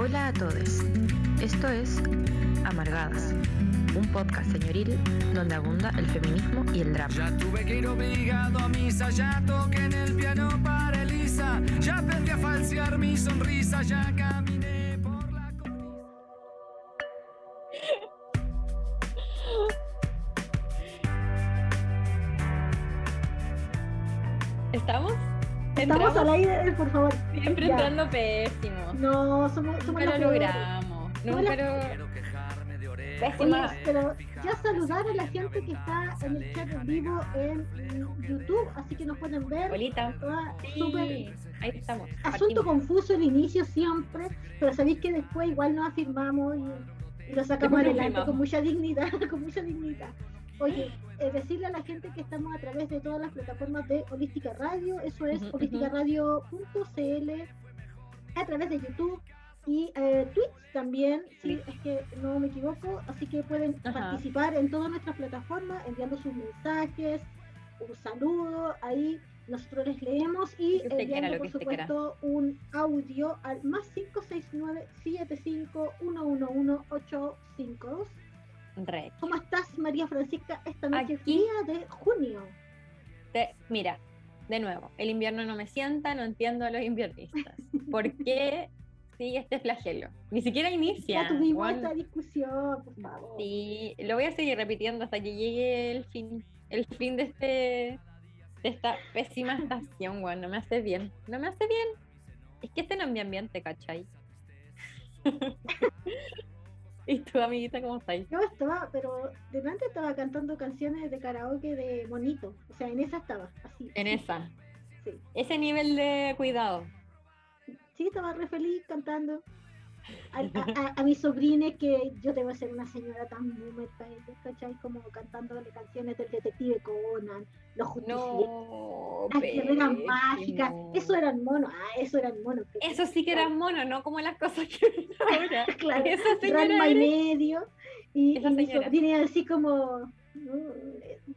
Hola a todos. Esto es Amargadas, un podcast señoril donde abunda el feminismo y el drama. Ya tuve que ir obligado a misa, ya toqué en el piano para Elisa, ya aprendí a falsear mi sonrisa, ya caminé Estamos al aire, por favor. Siempre Ya. entrando pésimo. No, somos, somos Nunca lo logramos. Nunca lo... Quiero quejarme de orejas. Pésima. Pero ya saludar a la gente que está en el chat en vivo en YouTube, así que nos pueden ver. Bolita. Sí, ahí estamos. Asunto Partimos. confuso el inicio siempre, pero sabéis que después igual nos afirmamos y, y lo sacamos adelante con mucha dignidad, con mucha dignidad. Oye, eh, decirle a la gente que estamos a través de todas las plataformas de Holística Radio, eso es Ujú, ujú. holisticaradio.cl, a través de YouTube y eh, Twitch también, si Twitch. es que no me equivoco, así que pueden Ajá. participar en todas nuestras plataformas enviando sus mensajes, un saludo, ahí nosotros les leemos y quiera, enviando por quiera. supuesto un audio al más 569 75 111 852. ¿Cómo estás, María Francisca, esta noche Aquí. fría de junio? Te- Mira, de nuevo, el invierno no me sienta, no entiendo a los inviernistas. ¿Por qué sigue este flagelo? Ni siquiera inicia. Ya tuvimos esta discusión, por favor. Sí, lo voy a seguir repitiendo hasta que llegue el fin, el fin de este de esta pésima estación, weón. No me hace bien. No me hace bien. Es que este no es mi ambiente, ¿cachai? ¿Y tú, amiguita, cómo estáis? Yo estaba, pero delante estaba cantando canciones de karaoke de monito. O sea, en esa estaba, así. En esa. Sí, Ese nivel de cuidado. sí estaba re feliz cantando. A, a, a- mis sobrines que yo debo ser una señora tan boomer para ellos, ¿cachai? Como cantándole canciones del detective Conan, los justicieros, No, las guerreras mágicas, eso eran monos, ah, eso eran monos. Eso sí que eran monos, no como las cosas que ahora. claro, Esa señora Ranma y medio, y, y mis sobrines así como, no,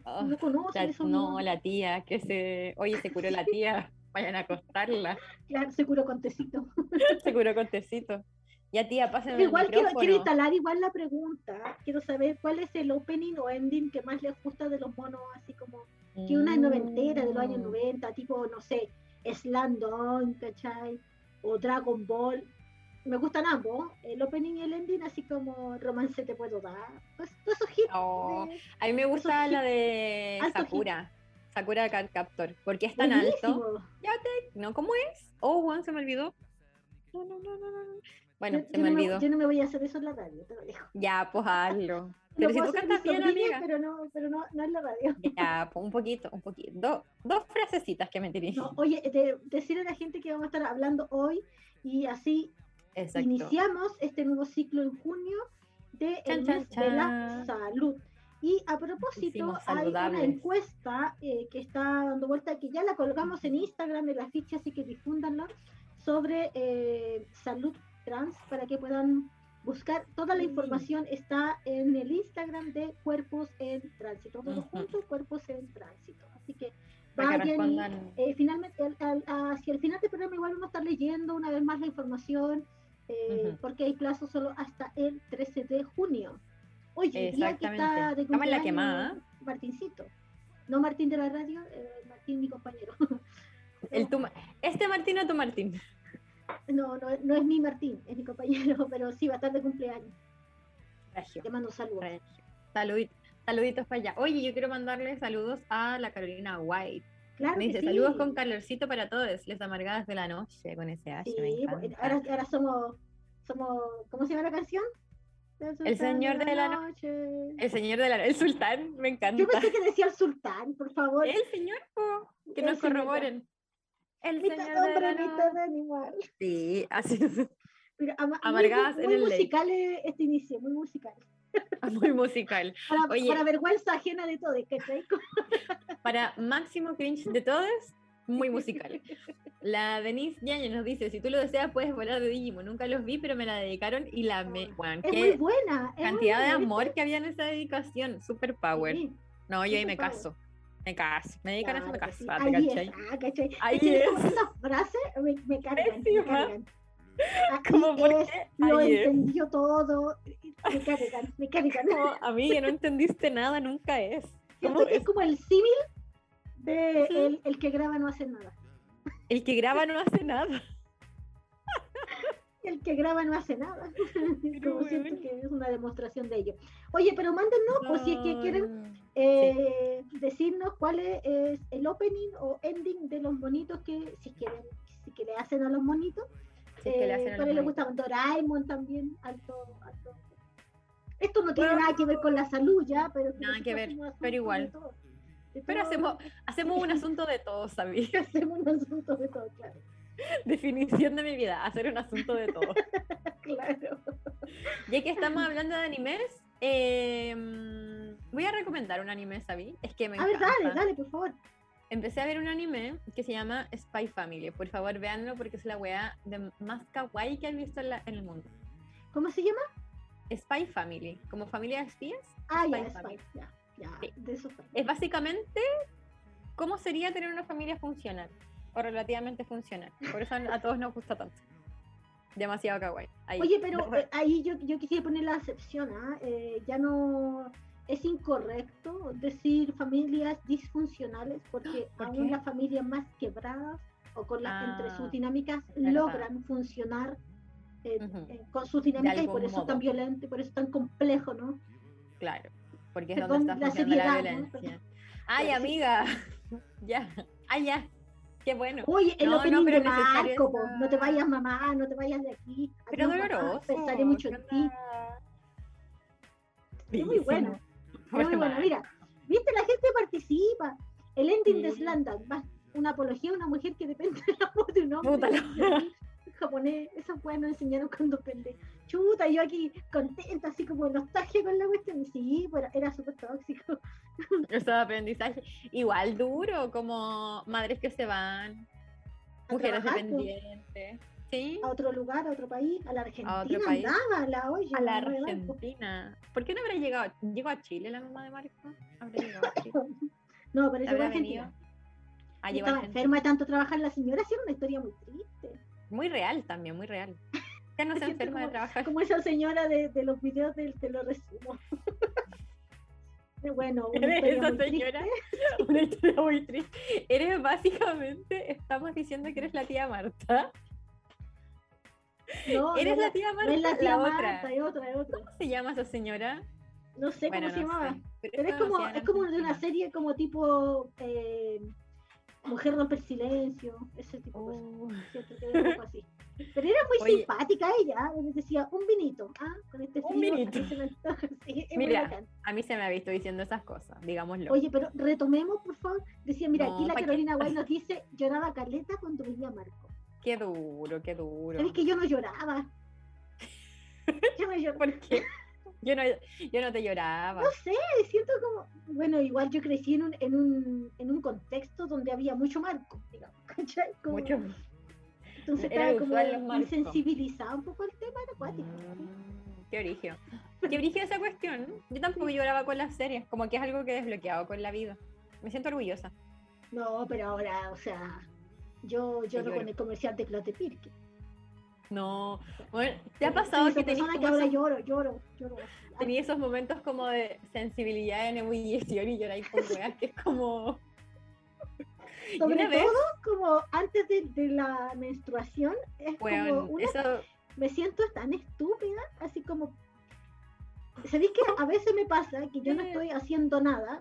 Oh, no conocen la- esos no, la tía, que se. Oye, se curó la tía. Vayan a acostarla. Claro, se curó con tecito. Se curó con tecito. Ya, tía, pásenme el Igual quiero, micrófono. quiero instalar igual la pregunta. Quiero saber cuál es el opening o ending que más les gusta de los monos, así como que una noventera de los años Mm. 90, tipo, no sé, Slandon, ¿cachai? O Dragon Ball. Me gustan ambos, el opening y el ending, así como Romance te puedo dar. Pues, todos esos hits. Oh, de- a mí me gusta la de hit. Sakura. Sakura Card Captor. Porque es tan alto. buenísimo. ¿No? ¿Cómo es? Oh, Juan, se me olvidó. No, no, no, no, no. Bueno, Yo- se yo me no olvidó. yo no me voy a hacer eso en la radio, te lo digo. Ya, pues hazlo. Lo Pero si tú cantas bien, amiga. Pero no, pero no, no en la radio. Ya, pues un poquito, un poquito. Do- dos frasecitas que me tiré. No, oye, de- decirle a la gente que vamos a estar hablando hoy y así Exacto. iniciamos este nuevo ciclo en junio de Chan, el chan, de la salud. Y a propósito, hay una encuesta eh, que está dando vuelta, que ya la colgamos en Instagram, en la ficha, así que difúndanla, sobre eh, salud trans para que puedan buscar. Toda la información está en el Instagram de Cuerpos en Tránsito. Todo Ujú. junto, Cuerpos en Tránsito. Así que vayan y eh, finalmente, al- al- hacia el final del programa igual vamos a estar leyendo una vez más la información, eh, porque hay plazo solo hasta el 13 de junio. Oye, día que está de Estamos en la cumpleaños quemada. Martincito. No Martín de la radio, eh, Martín mi compañero. El tu, este Martín o tu Martín. No, no, no es mi Martín, es mi compañero, pero sí va a estar de cumpleaños. Regio, Te mando un saludo. regio. Saludit- saluditos para allá. Oye, yo quiero mandarle saludos a la Carolina White. Claro Me dice, sí. saludos con calorcito para todos, les amargadas de la noche, con ese H, Sí, ahora, ahora somos, somos, ¿cómo se llama la canción? El señor de la noche. El señor de la... El sultán, me encanta. Yo pensé que decía el sultán, por favor. El señor, po, que El nos señor. corroboren. El Mitad señor de hombre, mitad animal. Sí, así es. Pero ama- Amargadas muy, en muy el lake. musical eh, este inicio, muy musical. Muy musical. Para, Oye. para vergüenza ajena de todo, ¿cachai? Para máximo cringe de todos, muy musical. La Denise Yañez nos dice, si tú lo deseas puedes volar de Digimon. Nunca los vi, pero me la dedicaron y la me... Bueno, Es muy qué buena. es muy cantidad de buena, amor que había en esa dedicación. Super power. Sí, No, yo ahí me power. caso. Me caso. Me dedican a eso, me claro sí. ah, ¿te Ahí cachai? es, frases me, me cargan, me Pésima. cargan. Aquí ¿Cómo por es, qué lo entendió todo. Me cargan, me cargan. No, amiga, no entendiste nada, nunca es. Siento ¿Cómo que es es? como el símil de el, el que graba no hace nada. El que graba no hace nada. El que graba no hace nada. Pero como siento que es una demostración de ello. Oye, pero mándennos, pues si es que quieren No. eh, decirnos cuál es, es el opening o ending de los monitos que si quieren, si que le hacen a los monitos. Si que le Eh, hacen a los gustaban, Doraemon también, alto, alto. Esto no tiene Bueno, nada que ver con la salud ya, pero Nada que ver, pero igual. Pero hacemos, hacemos un asunto de todo, ¿sabí? hacemos un asunto de todo, claro. Definición de mi vida, hacer un asunto de todo. claro. Ya que estamos hablando de animes, eh, voy a recomendar un anime, ¿sabí? Es que me A ver, encanta. dale, dale, por favor. Empecé a ver un anime que se llama Spy Family. Por favor, véanlo porque es la wea de más kawaii que he visto en, la- en el mundo. ¿Cómo se llama? Spy Family, como familia de espías. Ah, ya, Spy es Family. Spy, ya, ya, Sí. de eso. Es básicamente cómo sería tener una familia funcional o relativamente funcional. Por eso a todos nos gusta tanto. Demasiado kawaii. Ahí. Oye, pero eh, ahí yo, yo quisiera poner la excepción, ¿ah? Eh, ya no es incorrecto decir familias disfuncionales porque ¿Por aún qué? las familias más quebradas o con las entre Ah, sus dinámicas verdad. logran funcionar eh, eh, con sus dinámicas y por eso es tan violento y por eso es tan complejo, ¿no? Claro, porque es Perdón, donde está la funcionando la violencia. Ay, amiga. ya. Ay, ya. Qué bueno. Oye, el No, opening no, de Marco, esa- no te vayas mamá, no te vayas de aquí. Pero Adiós, mamá, doloroso. Pensaré mucho ¿qué en ti. Es muy bueno. Muy bueno, mira, viste, la gente participa. El ending de Sí. Slandam, va, una apología a una mujer que depende del amor de un hombre. En japonés, eso fue, nos enseñaron cuando pende. Chuta, yo aquí contenta, así como nostalgia con la cuestión. Y sí, pero era súper tóxico. Eso de aprendizaje. Igual duro, como madres que se van, A mujeres trabajar, dependientes. Sí, a otro lugar, a otro país, a la Argentina otro país. andaba la olla. a la. Argentina. ¿Por qué no habrá llegado? ¿Llegó a Chile la mamá de Marco? ¿Habrá llegado a Chile? No, pero llegó a ¿Habrá Argentina. Ah, a estaba enferma de tanto trabajar la señora, sí era una historia muy triste. Muy real también, muy real. Ya no se enferma de como- trabajar. Como esa señora de, de los videos del te lo resumo. bueno, una Eres esa triste. señora, una historia muy triste. Eres básicamente, estamos diciendo que eres la tía Marta. No, Eres no la es tía no Marta, es la tía otra. Marta, es otra, es otra. ¿Cómo se llama esa señora? No sé Bueno, cómo se no llamaba. sé, pero Pero es como, es como de una serie como tipo eh, Mujer rompe el silencio, ese tipo de cosas. Oh, que era así. Pero era muy Oye. simpática ella, me decía un vinito, ah, con este Un vinito. se me antoja, sí, es Mira, a mí se me ha visto diciendo esas cosas, digámoslo. Oye, pero retomemos, por favor. Decía, mira, No, aquí la. Carolina Guay nos dice, lloraba Caleta cuando veía a Marco. Qué duro, qué duro. ¿Sabes que yo no lloraba? Yo no lloraba. ¿Por qué? Yo no, yo no te lloraba. No sé, siento como, bueno, igual yo crecí en un, en un, en un contexto donde había mucho Marco, digamos, ¿cachai? Como- Mucho. Entonces era estaba como insensibilizado un poco el tema acuático. Mm, Qué origen. Qué origen esa cuestión. Yo tampoco lloraba con las series, como que es algo que he desbloqueado con la vida. Me siento orgullosa. No, pero ahora, o sea, yo lloro lloro. con el comercial de Clote Pirque. No, bueno, ¿te ha pasado esa que tenías que ahora esos, lloro, lloro, lloro. tenía esos momentos como de sensibilidad en ebullición y lloráis con weas que es como... Sobre vez, todo, como antes de, de la menstruación, es como una eso... me siento tan estúpida, así como... ¿Sabéis que a veces me pasa que yo no estoy haciendo nada,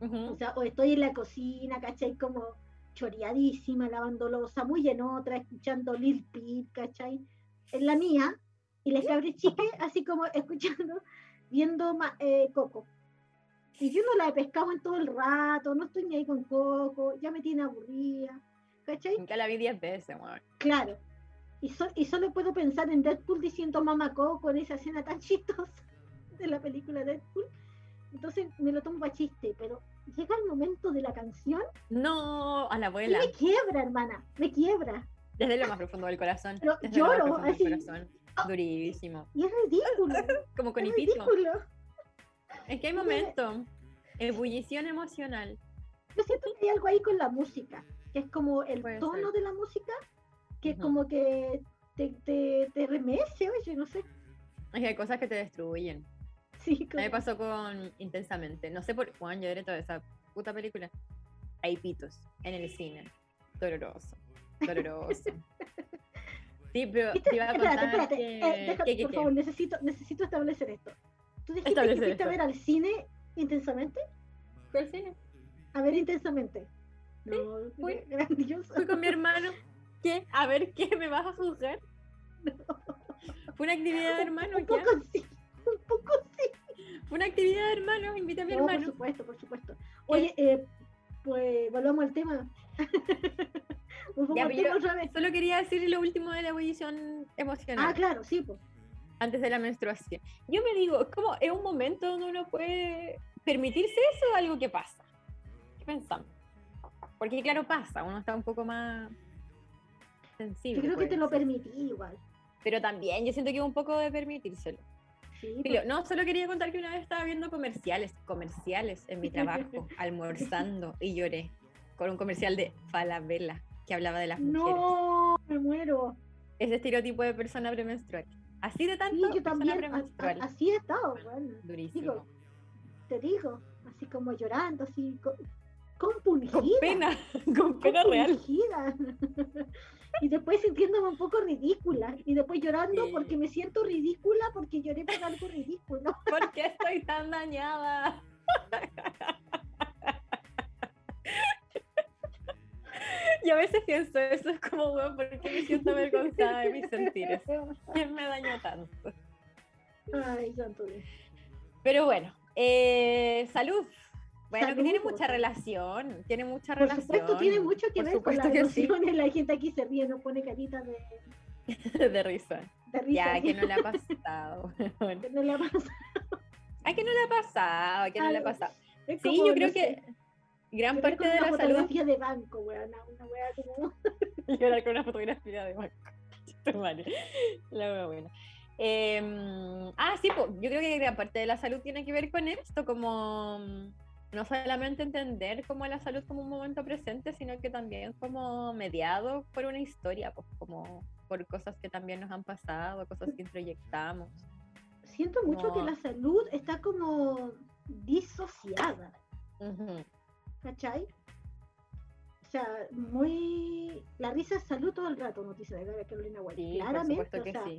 o sea, o estoy en la cocina, ¿cachai? Como choreadísima, lavando losa, muy en otra, escuchando Lil Peep, ¿cachai? En la mía, y les cabres chiques, así como escuchando, viendo eh, Coco. Y yo no la he pescado en todo el rato, no estoy ni ahí con Coco, ya me tiene aburrida, ¿cachai? Nunca la vi 10 veces, weón. Claro. Y, so- y solo puedo pensar en Deadpool diciendo mamá Coco en esa escena tan chistosa de la película Deadpool. Entonces me lo tomo para chiste, pero llega el momento de la canción No, a la abuela. me quiebra, hermana, me quiebra. Desde lo más profundo del corazón. Pero desde lo más lloro, profundo del así. corazón. Durísimo. Y es ridículo. Como con es ridículo. Es que hay momentos. Ebullición emocional. Yo siento que hay algo ahí con la música, que es como el Puede tono ser. de la música, que es como que te, te, te remece, oye, no sé. Es que hay cosas que te destruyen. Sí, A me pasó con Intensamente. No sé por Juan, yo veré toda esa puta película. Hay pitos en el cine. Doloroso. Doloroso. Sí, pero te iba a Espérate, contar espérate. que... eh, ¿qué, qué, por qué? favor, necesito, necesito establecer esto. ¿Tú dijiste Establecer que fuiste a esto. ver al cine intensamente? ¿Cuál cine? A ver intensamente. No, fui. grandioso. Fui con mi hermano. ¿Qué? A ver, ¿qué? ¿Me vas a juzgar? Fue una actividad de hermanos, un ya. poco sí, un poco sí. Fue una actividad de hermanos, invité a mi No, por hermano. supuesto, por supuesto. Oye, eh, pues volvamos al tema. Ya, al tema otra vez. Solo quería decir lo último de la ebullición emocional. Ah, claro, sí, pues. antes de la menstruación. Yo me digo, como es un momento donde uno puede permitirse eso o algo que pasa. ¿Qué pensamos? Porque claro, pasa, uno está un poco más sensible. Yo creo que te lo permití igual. Pero también yo siento que es un poco de permitírselo. Sí, Filo, pues. no, solo quería contar que una vez estaba viendo comerciales, comerciales en mi trabajo, almorzando y lloré con un comercial de Falabella que hablaba de las mujeres. No, me muero. Ese estereotipo de persona premenstrual. Así de Sí, tanto yo persona también. a- premenstrual. a- así he estado, bueno. Durísimo. Digo, te digo, así como llorando, así co- compungida. con pena, con pena real. y después sintiéndome un poco ridícula. Y después llorando Sí. porque me siento ridícula porque lloré por algo ridículo. ¿Por qué estoy tan dañada? Y a veces pienso eso, es como, weón, ¿por qué me siento avergonzada de mis sentires? ¿Quién me dañó tanto? Ay, santo. Pero bueno, eh, salud. Bueno, que tiene Salud, mucha por- relación, tiene mucha Por relación. supuesto, tiene mucho que por ver con las que sí. La gente aquí se ríe, no pone carita de, de risa. de risa. Ya, que no le ha pasado. Que no le pasa. Ay, que no le ha pasado, que no le ha pasado. Sí, como, yo creo no que sé, gran parte de una la salud fotografía de banco, weón. Una wea como. llorar con una fotografía de banco. Madre. La wea buena. Em, ah, sí, po, yo creo que gran parte de la salud tiene que ver con esto, como no solamente entender como la salud como un momento presente, sino que también como mediado por una historia, pues como por cosas que también nos han pasado, cosas que introyectamos. Siento mucho que la salud está como disociada. Ujú, ¿Cachai? O sea, muy. La risa es salud todo el rato, dice la Carolina White. Sí, por Claramente. supuesto o que sea, sí.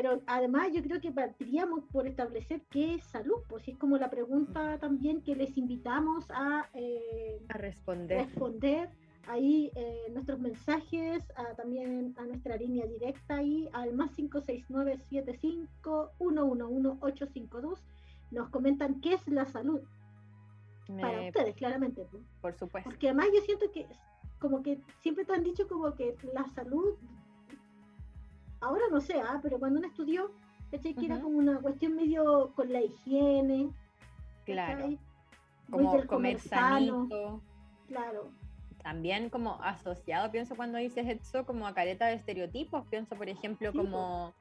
Pero además yo creo que partiríamos por establecer qué es salud, pues es como la pregunta también que les invitamos a eh, A responder. responder ahí eh, nuestros mensajes, a- también a nuestra línea directa ahí al más 569-75-111-852. Nos comentan qué es la salud para Me- ustedes, claramente. pues. por supuesto. Porque además yo siento que como que siempre te han dicho como que la salud, ahora no sé, ah, pero cuando uno estudió, ¿cachai? Que era como una cuestión medio con la higiene, Claro. Como del comer sanito. claro. también como asociado, pienso cuando dices eso, como a careta de estereotipos, pienso por ejemplo Sí, como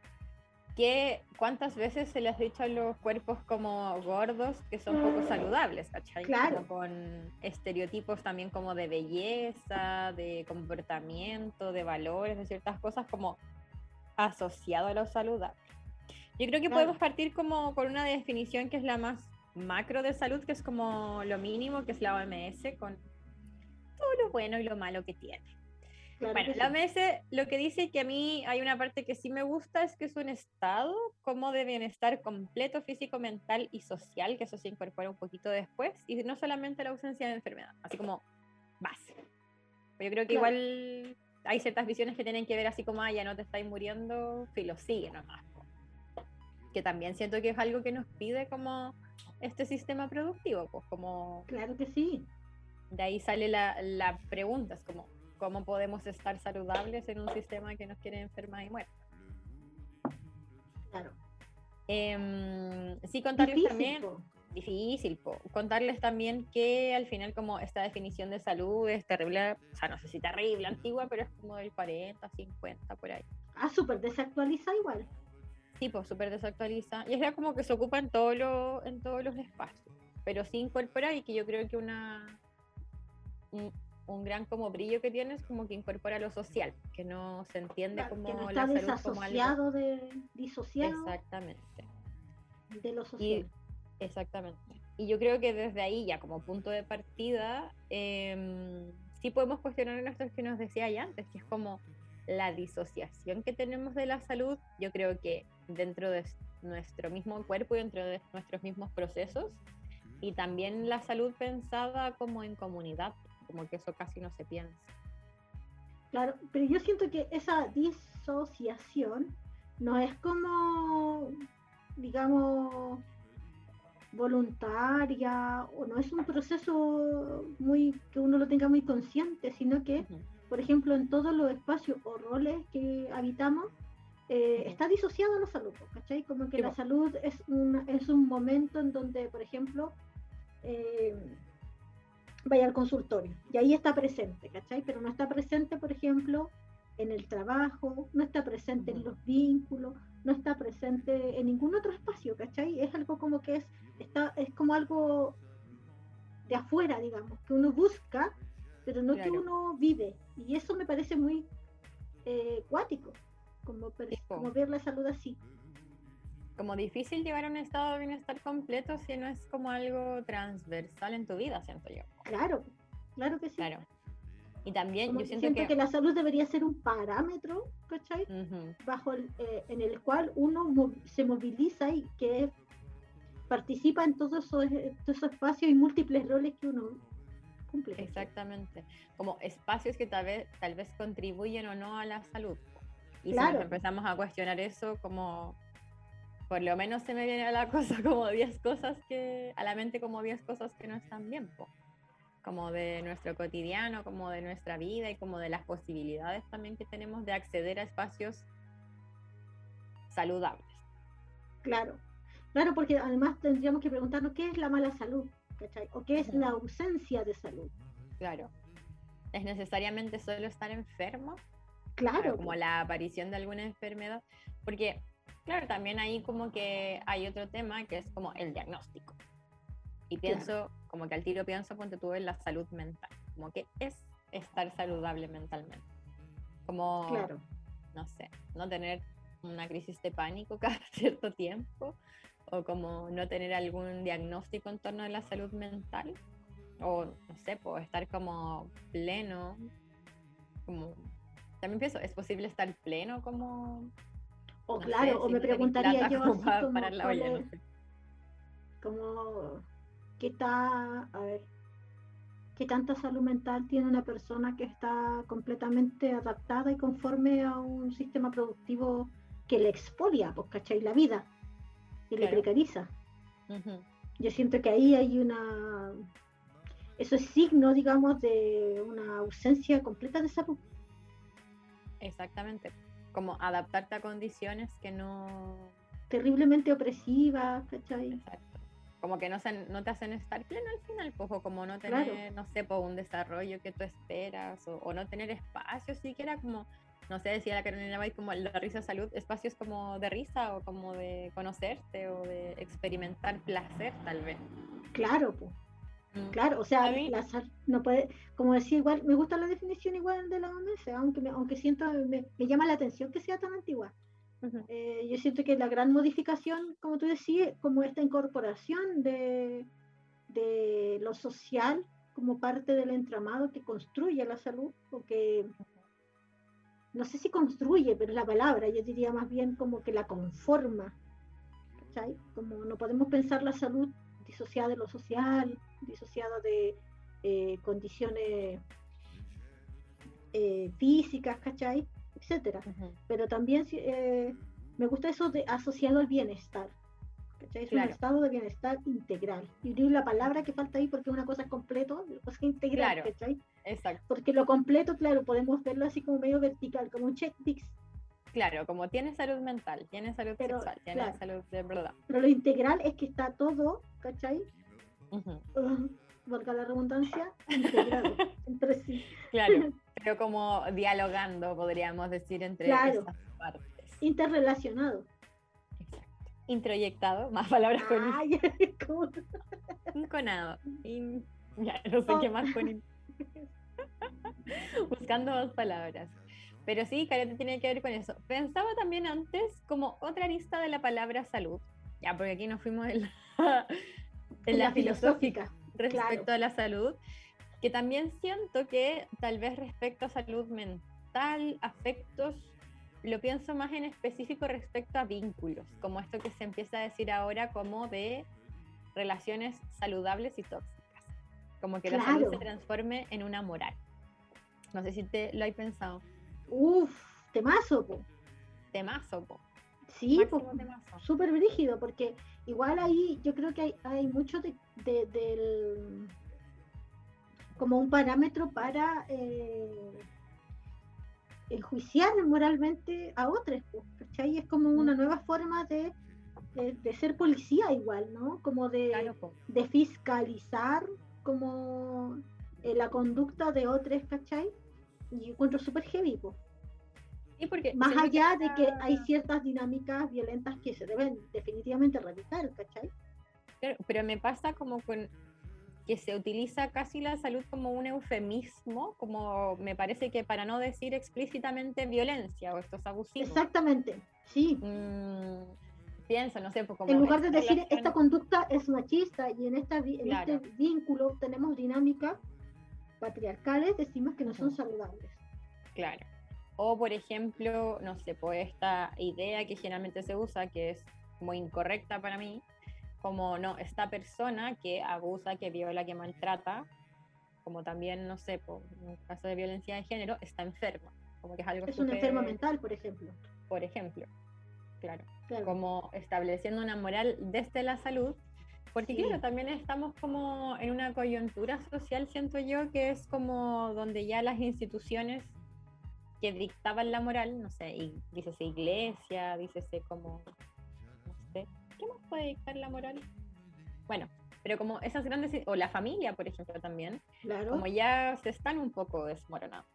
que cuántas veces se les ha dicho a los cuerpos como gordos que son poco saludables, ¿cachai? Claro. Como con estereotipos también como de belleza, de comportamiento, de valores, de ciertas cosas como asociado a lo saludable. Yo creo que Claro. podemos partir como con una definición que es la más macro de salud, que es como lo mínimo, que es la OMS, con todo lo bueno y lo malo que tiene. claro Bueno, que la sí. OMS lo que dice que a mí hay una parte que sí me gusta es que es un estado como de bienestar completo, físico, mental y social, que eso se incorpora un poquito después, y no solamente la ausencia de enfermedad, así como base. Yo creo que Claro. igual hay ciertas visiones que tienen que ver así como, ah, ya no te estáis muriendo, filo, sigue nomás. po". Que también siento que es algo que nos pide como este sistema productivo, pues como Claro que sí. de ahí sale la, la pregunta, es como, ¿cómo podemos estar saludables en un sistema que nos quiere enfermar y muertos? Claro. Em, sí, contarles también. Difícil, po, contarles también que al final como esta definición de salud es terrible, o sea, no sé si terrible, antigua, pero es como del 40, 50, por ahí. Ah, súper desactualiza igual. Sí, pues súper desactualiza. Y es como que se ocupa en, todo lo, en todos los espacios. Pero sí incorpora y que yo creo que una... un gran como brillo que tiene es como que incorpora lo social, que no se entiende Claro, como que no la está salud como algo. de disociado Exactamente. de lo Y, social. Exactamente. Y yo creo que desde ahí, ya como punto de partida, em, sí podemos cuestionar esto que nos decía ya antes, que es como la disociación que tenemos de la salud. Yo creo que dentro de nuestro mismo cuerpo y dentro de nuestros mismos procesos, y también la salud pensada como en comunidad, como que eso casi no se piensa. Claro, pero yo siento que esa disociación no es como, digamos, voluntaria o no es un proceso muy que uno lo tenga muy consciente, sino que, por ejemplo, en todos los espacios o roles que habitamos, eh, está disociado la salud, ¿cachai? Como que Sí, la salud es un, es un momento en donde, por ejemplo, eh, vaya al consultorio y ahí está presente, ¿cachai? Pero no está presente, por ejemplo, en el trabajo, no está presente en los vínculos, no está presente en ningún otro espacio, ¿cachai? Es algo como que es, está, es como algo de afuera, digamos, que uno busca, pero no que uno vive. Y eso me parece muy eh, cuático, como, como ver la salud así. Como difícil llegar a un estado de bienestar completo si no es como algo transversal en tu vida, siento yo. Claro, claro que sí. Claro. Y también Como yo siento, siento que... que... la salud debería ser un parámetro, ¿cachai? Bajo el, eh, en el cual uno se moviliza y que participa en todos esos, eh, todos esos espacios y múltiples roles que uno cumple. ¿cachai? Exactamente. Como espacios que tal vez, tal vez contribuyen o no a la salud. Y si nos empezamos a cuestionar eso, como por lo menos se me viene a la cosa como 10 cosas que, a la mente como 10 cosas que no están bien, po. Como de nuestro cotidiano, como de nuestra vida y como de las posibilidades también que tenemos de acceder a espacios saludables. Claro, claro, porque además tendríamos que preguntarnos qué es la mala salud, ¿cachai? O qué es la ausencia de salud. Claro. ¿Es necesariamente solo estar enfermo? Claro, Claro, como la aparición de alguna enfermedad, porque claro, también ahí como que hay otro tema que es como el diagnóstico. Y Claro. pienso, como que al tiro pienso, ponte tú en la salud mental, como que es estar saludable mentalmente. Como, claro, no sé, no tener una crisis de pánico cada cierto tiempo, o como no tener algún diagnóstico en torno a la salud mental, o no sé, pues estar como pleno, como también pienso, ¿es posible estar pleno como... o no sé, claro, o si me no preguntaría yo como así para como, parar la cuál olla, no es- sé. como qué está, a ver, qué tanta salud mental tiene una persona que está completamente adaptada y conforme a un sistema productivo que le expolia, pues, ¿cachai? La vida y le precariza. Yo siento que ahí hay una, eso es signo, digamos, de una ausencia completa de salud. Exactamente, como adaptarte a condiciones que no... Terriblemente opresiva, ¿cachai? Exacto. Como que no, se- no te hacen estar pleno al final, pues, o como no tener, Claro. no sé, pues, un desarrollo que tú esperas, o, o no tener espacio siquiera, como, no sé, decía la Carolina Bay, como la risa salud, espacios como de risa, o como de conocerte, o de experimentar placer, tal vez. Claro, pues. Mm. Claro, o sea, la no puede, como decía igual, me gusta la definición igual de la OMS, aunque me, aunque siento, me, me llama la atención que sea tan antigua. Eh, yo siento que la gran modificación, como tú decías, como esta incorporación de, de lo social como parte del entramado que construye la salud, o que no sé si construye, pero es la palabra, yo diría más bien como que la conforma. ¿cachai? Como no podemos pensar la salud disociada de lo social, disociada de eh, condiciones eh, físicas, ¿cachai? Etcétera pero también eh, me gusta eso de asociado al bienestar. ¿cachai? Es Claro. un estado de bienestar integral. Y digo la palabra que falta ahí porque una cosa es completo, otra cosa es integral, Claro. ¿cachai? Exacto. Porque lo completo, claro, podemos verlo así como medio vertical, como un checkbox, Claro, como tienes salud mental, tienes salud Pero, sexual, claro. salud de verdad. pero lo integral es que está todo, ¿cachai? Uh, valga la redundancia, integrado entre sí. Claro, pero como dialogando, podríamos decir, entre Claro. esas partes. Interrelacionado. Exacto. Introyectado, más palabras con Ay, como- inconado. in- ya, no sé qué más con Buscando dos palabras. Pero sí, careta tiene que ver con eso. Pensaba también antes como otra lista de la palabra salud. Ya, porque aquí nos fuimos en la, en la filosófica respecto a la salud. Que también siento que tal vez respecto a salud mental, afectos, lo pienso más en específico respecto a vínculos, como esto que se empieza a decir ahora como de relaciones saludables y tóxicas. Como que la salud se transforme en una moral. No sé si te lo hay pensado. Uf, temazo, po. Temazo, po. Sí, súper brígido, porque igual ahí yo creo que hay, hay mucho de, del como un parámetro para eh, enjuiciar moralmente a otros, ¿cachai? Es como una nueva forma de, de, ser policía igual, ¿no? Como de, de fiscalizar como eh, la conducta de otros, ¿cachai? Y encuentro súper heavy, porque Más allá de que hay ciertas dinámicas violentas que se deben definitivamente erradicar, ¿cachai? pero me pasa como con que se utiliza casi la salud como un eufemismo, como me parece que para no decir explícitamente violencia o estos abusivos. Exactamente, sí. Mm, pienso, no sé, pues En lugar de decir esta conducta es machista y en, esta, en este vínculo tenemos dinámicas patriarcales, decimos que no son saludables. Claro. O, por ejemplo, no sé, pues esta idea que generalmente se usa, que es muy incorrecta para mí, como no, esta persona que abusa, que viola, que maltrata, como también, no sé, por un caso de violencia de género, está enferma. Como que es algo Es una enferma mental, por ejemplo. Por ejemplo, claro. Como estableciendo una moral desde la salud, porque claro, también estamos como en una coyuntura social, siento yo, que es como donde ya las instituciones que dictaban la moral, no sé, y, dícese iglesia, dícese como, ¿qué más puede dictar la moral? Bueno, pero como esas grandes, o la familia, por ejemplo, también, como ya se están un poco desmoronando.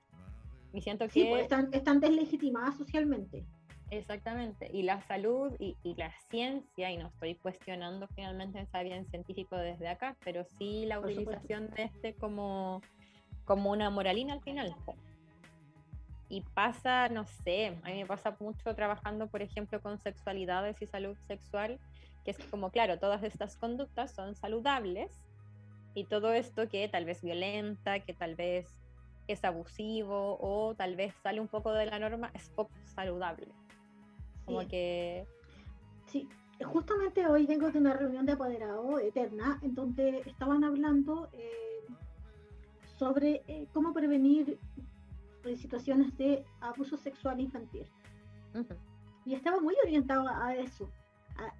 Y siento que... pues están, están deslegitimadas socialmente. Exactamente, y la salud y, la ciencia, y no estoy cuestionando finalmente esa bien científico desde acá, pero sí la utilización de este como, como una moralina al final. Y pasa, no sé, a mí me pasa mucho trabajando, por ejemplo, con sexualidades y salud sexual, que es como, claro, todas estas conductas son saludables y todo esto que tal vez violenta, que tal vez es abusivo o tal vez sale un poco de la norma, es poco saludable. Como que... Sí, justamente hoy vengo de una reunión de apoderado eterna, en donde estaban hablando eh, sobre eh, cómo prevenir eh, situaciones de abuso sexual infantil. Y estaba muy orientado a eso,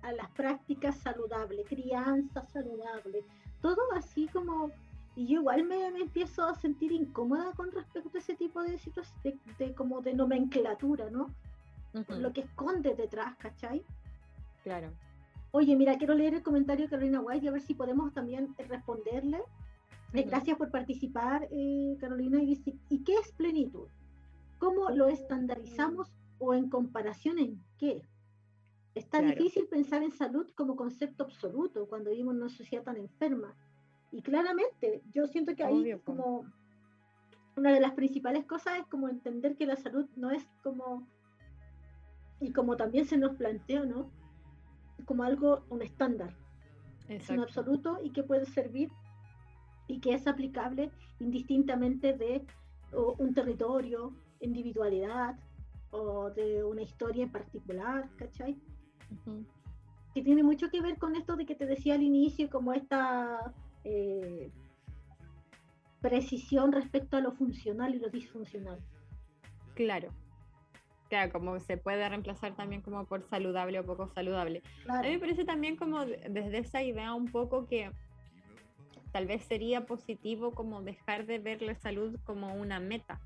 a, las prácticas saludables, crianza saludable, todo así como... Y yo igual me, empiezo a sentir incómoda con respecto a ese tipo de situaciones, de, como de nomenclatura, ¿no? Lo que esconde detrás, ¿cachai? Claro. Oye, mira, quiero leer el comentario de Carolina White y a ver si podemos también responderle. Eh, gracias por participar, eh, Carolina. Y dice, ¿y qué es plenitud? ¿Cómo lo estandarizamos o en comparación en qué? Está difícil pensar en salud como concepto absoluto cuando vivimos en una sociedad tan enferma. Y claramente, yo siento que ahí como una de las principales cosas es como entender que la salud no es como, y como también se nos planteó, ¿no? Como algo, un estándar. Es un absoluto y que puede servir y que es aplicable indistintamente de un territorio, individualidad o de una historia en particular, ¿cachai? Que tiene mucho que ver con esto de que te decía al inicio, como esta eh, precisión respecto a lo funcional y lo disfuncional. Claro. Claro, como se puede reemplazar también como por saludable o poco saludable. A mí me parece también como desde esa idea un poco que tal vez sería positivo como dejar de ver la salud como una meta.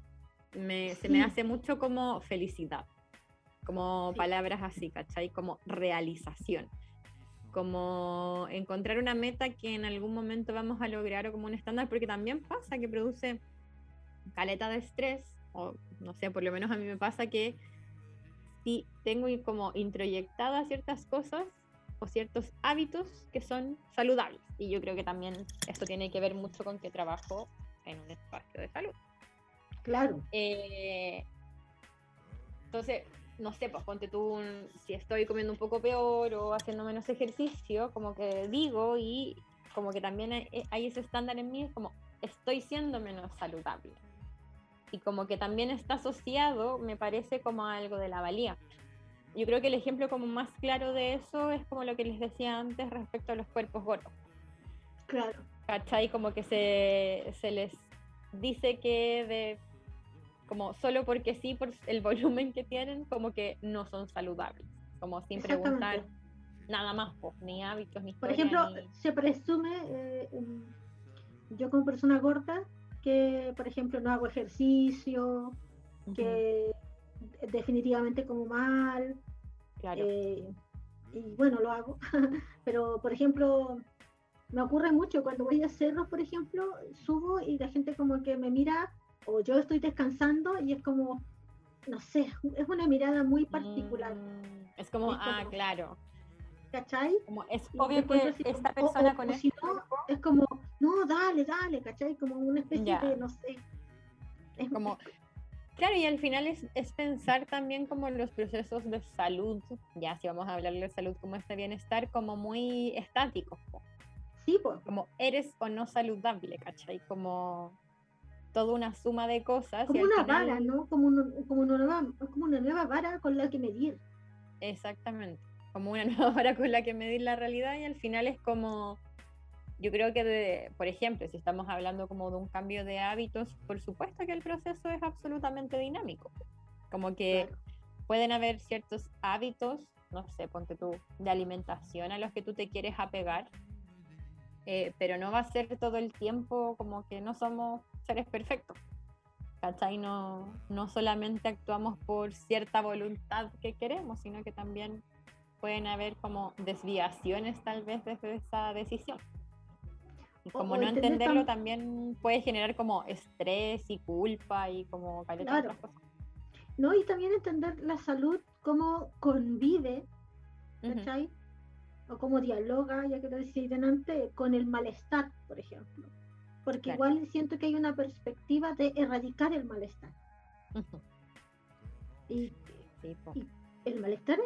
Se me hace mucho como felicidad como palabras así, ¿cachai? Como realización, como encontrar una meta que en algún momento vamos a lograr o como un estándar, porque también pasa que produce caleta de estrés, o no sé, por lo menos a mí me pasa que si tengo como introyectadas ciertas cosas o ciertos hábitos que son saludables. Y yo creo que también esto tiene que ver mucho con que trabajo en un espacio de salud. Claro. Eh, entonces, no sé, pues ponte tú, un- si estoy comiendo un poco peor o haciendo menos ejercicio, como que digo y como que también hay, eh, ese estándar en mí, es como estoy siendo menos saludable. Y como que también está asociado, me parece, como algo de la valía. Yo creo que el ejemplo como más claro de eso es como lo que les decía antes respecto a los cuerpos gordos. Claro. ¿cachai? Como que se, se les dice que de como solo porque sí, por el volumen que tienen, como que no son saludables, como sin preguntar nada más, pues, ni hábitos, ni Por historia, ejemplo, ni- se presume, eh, yo como persona gorda, que por ejemplo no hago ejercicio, que definitivamente como mal, claro, eh, y bueno, lo hago, pero por ejemplo, me ocurre mucho cuando voy a cerros, por ejemplo, subo y la gente como que me mira, o yo estoy descansando y es como, no sé, es una mirada muy particular, Mm, es como, Es ah, claro, ¿cachai? como es obvio que así esta como- persona o- con o este si no, es como, no, dale, dale, ¿cachai? Como una especie de, no sé. Es como Claro, y al final es, es pensar también como los procesos de salud, ya si vamos a hablar de salud como este bienestar, como muy estáticos. Sí, pues, como eres o no saludable, ¿cachai? Como toda una suma de cosas. como una final- vara, ¿no? Como, una- como, una nueva, como una nueva vara con la que medir. Exactamente, como una nueva vara con la que medir la realidad y al final es como, yo creo que, de, por ejemplo, si estamos hablando como de un cambio de hábitos, por supuesto que el proceso es absolutamente dinámico, como que Claro. pueden haber ciertos hábitos, no sé, ponte tú, de alimentación a los que tú te quieres apegar, eh, pero no va a ser todo el tiempo como que no somos seres perfectos. ¿Cachai? No, no solamente actuamos por cierta voluntad que queremos, sino que también pueden haber como desviaciones tal vez desde esa decisión. Y como o no entender entenderlo tam- también puede generar como estrés y culpa y como Claro. otras cosas. ¿No? Y también entender la salud, cómo convive. ¿cachai? O cómo dialoga, ya que lo decía delante, con el malestar, por ejemplo. Porque Claro. igual siento que hay una perspectiva de erradicar el malestar. Y Sí, po. Y- el malestar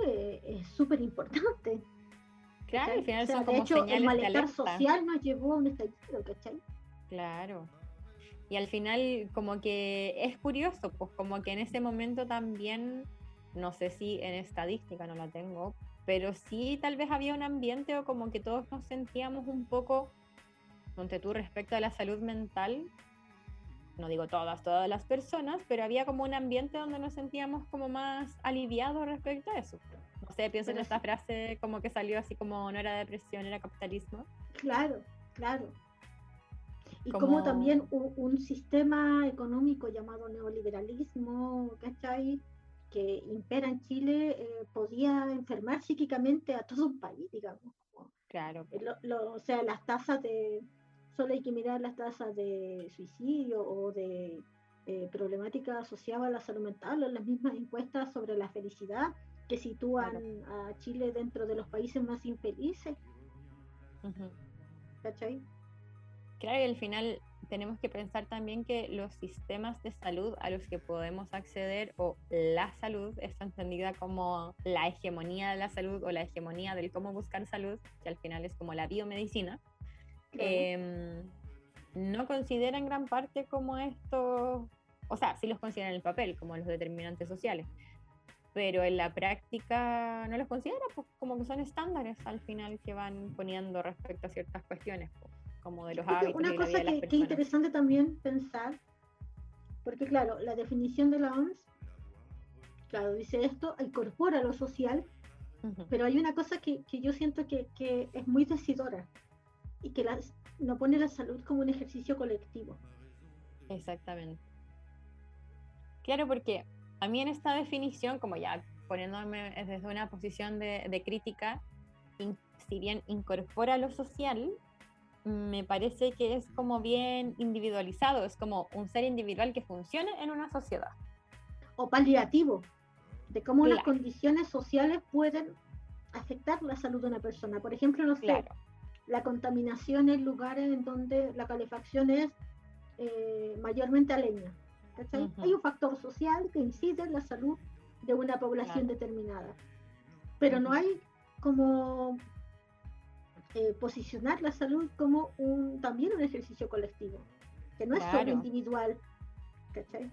es- súper importante. Claro, al final O sea, son de como hecho, señales el malestar social nos llevó a un estallido, ¿cachai? Claro. Y al final como que es curioso, pues como que en ese momento también, no sé si en estadística no la tengo, pero sí tal vez había un ambiente o como que todos nos sentíamos un poco, ponte tú respecto a la salud mental, no digo todas, todas las personas, pero había como un ambiente donde nos sentíamos como más aliviados respecto a eso. No sé, pienso en esta frase como que salió así como no era depresión, era capitalismo. Claro, claro. Y Como- como también un, un sistema económico llamado neoliberalismo, ¿cachai? Que impera en Chile, eh, podía enfermar psíquicamente a todo un país, digamos. Claro. eh, lo- lo- o sea, las tasas de, solo hay que mirar las tasas de suicidio o de eh, problemática asociada a la salud mental o las mismas encuestas sobre la felicidad que sitúan a Chile dentro de los países más infelices. ¿cachai? Claro, y al final tenemos que pensar también que los sistemas de salud a los que podemos acceder o la salud está entendida como la hegemonía de la salud o la hegemonía del cómo buscar salud, que al final es como la biomedicina, em, no consideran gran parte como esto, o sea, sí los consideran en el papel como los determinantes sociales, pero en la práctica no los considera pues, como que son estándares al final que van poniendo respecto a ciertas cuestiones, pues, como de los hábitos Una y la vida cosa de las que, que es interesante también pensar, porque claro, la definición de la OMS, claro, dice esto, incorpora lo social, pero hay una cosa que, que yo siento que, que es muy decidora y que las, no pone la salud como un ejercicio colectivo. Exactamente. Claro, porque a mí en esta definición, como ya poniéndome desde una posición de, de crítica, in- si bien incorpora lo social, me parece que es como bien individualizado, es como un ser individual que funciona en una sociedad. O paliativo, de cómo las condiciones sociales pueden afectar la salud de una persona. Por ejemplo, no sé, Claro, la contaminación en lugares en donde la calefacción es eh, mayormente a leña. Hay un factor social que incide en la salud de una población Claro. determinada. Pero no hay como eh, posicionar la salud como un también un ejercicio colectivo, que no es solo Claro. individual, ¿cachai?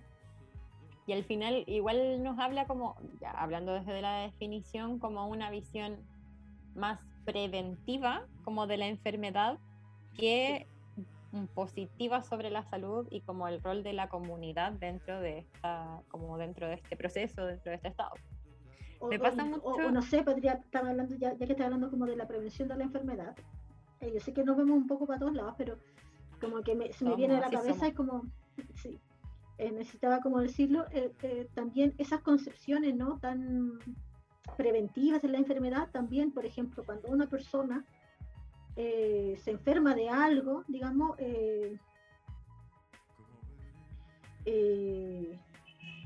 Y al final igual nos habla como, ya hablando desde la definición, como una visión más preventiva, como de la enfermedad, que positiva sobre la salud y como el rol de la comunidad dentro de esta, como dentro de este proceso, dentro de este estado. O, Me pasa o- mucho- o no sé, podría estar hablando, ya, ya que está hablando como de la prevención de la enfermedad. eh, yo sé que nos vemos un poco para todos lados, pero como que me, se me viene a la cabeza somos. y como, sí, eh, necesitaba como decirlo, eh, también esas concepciones no tan preventivas de la enfermedad, también, por ejemplo, cuando una persona se enferma de algo, digamos,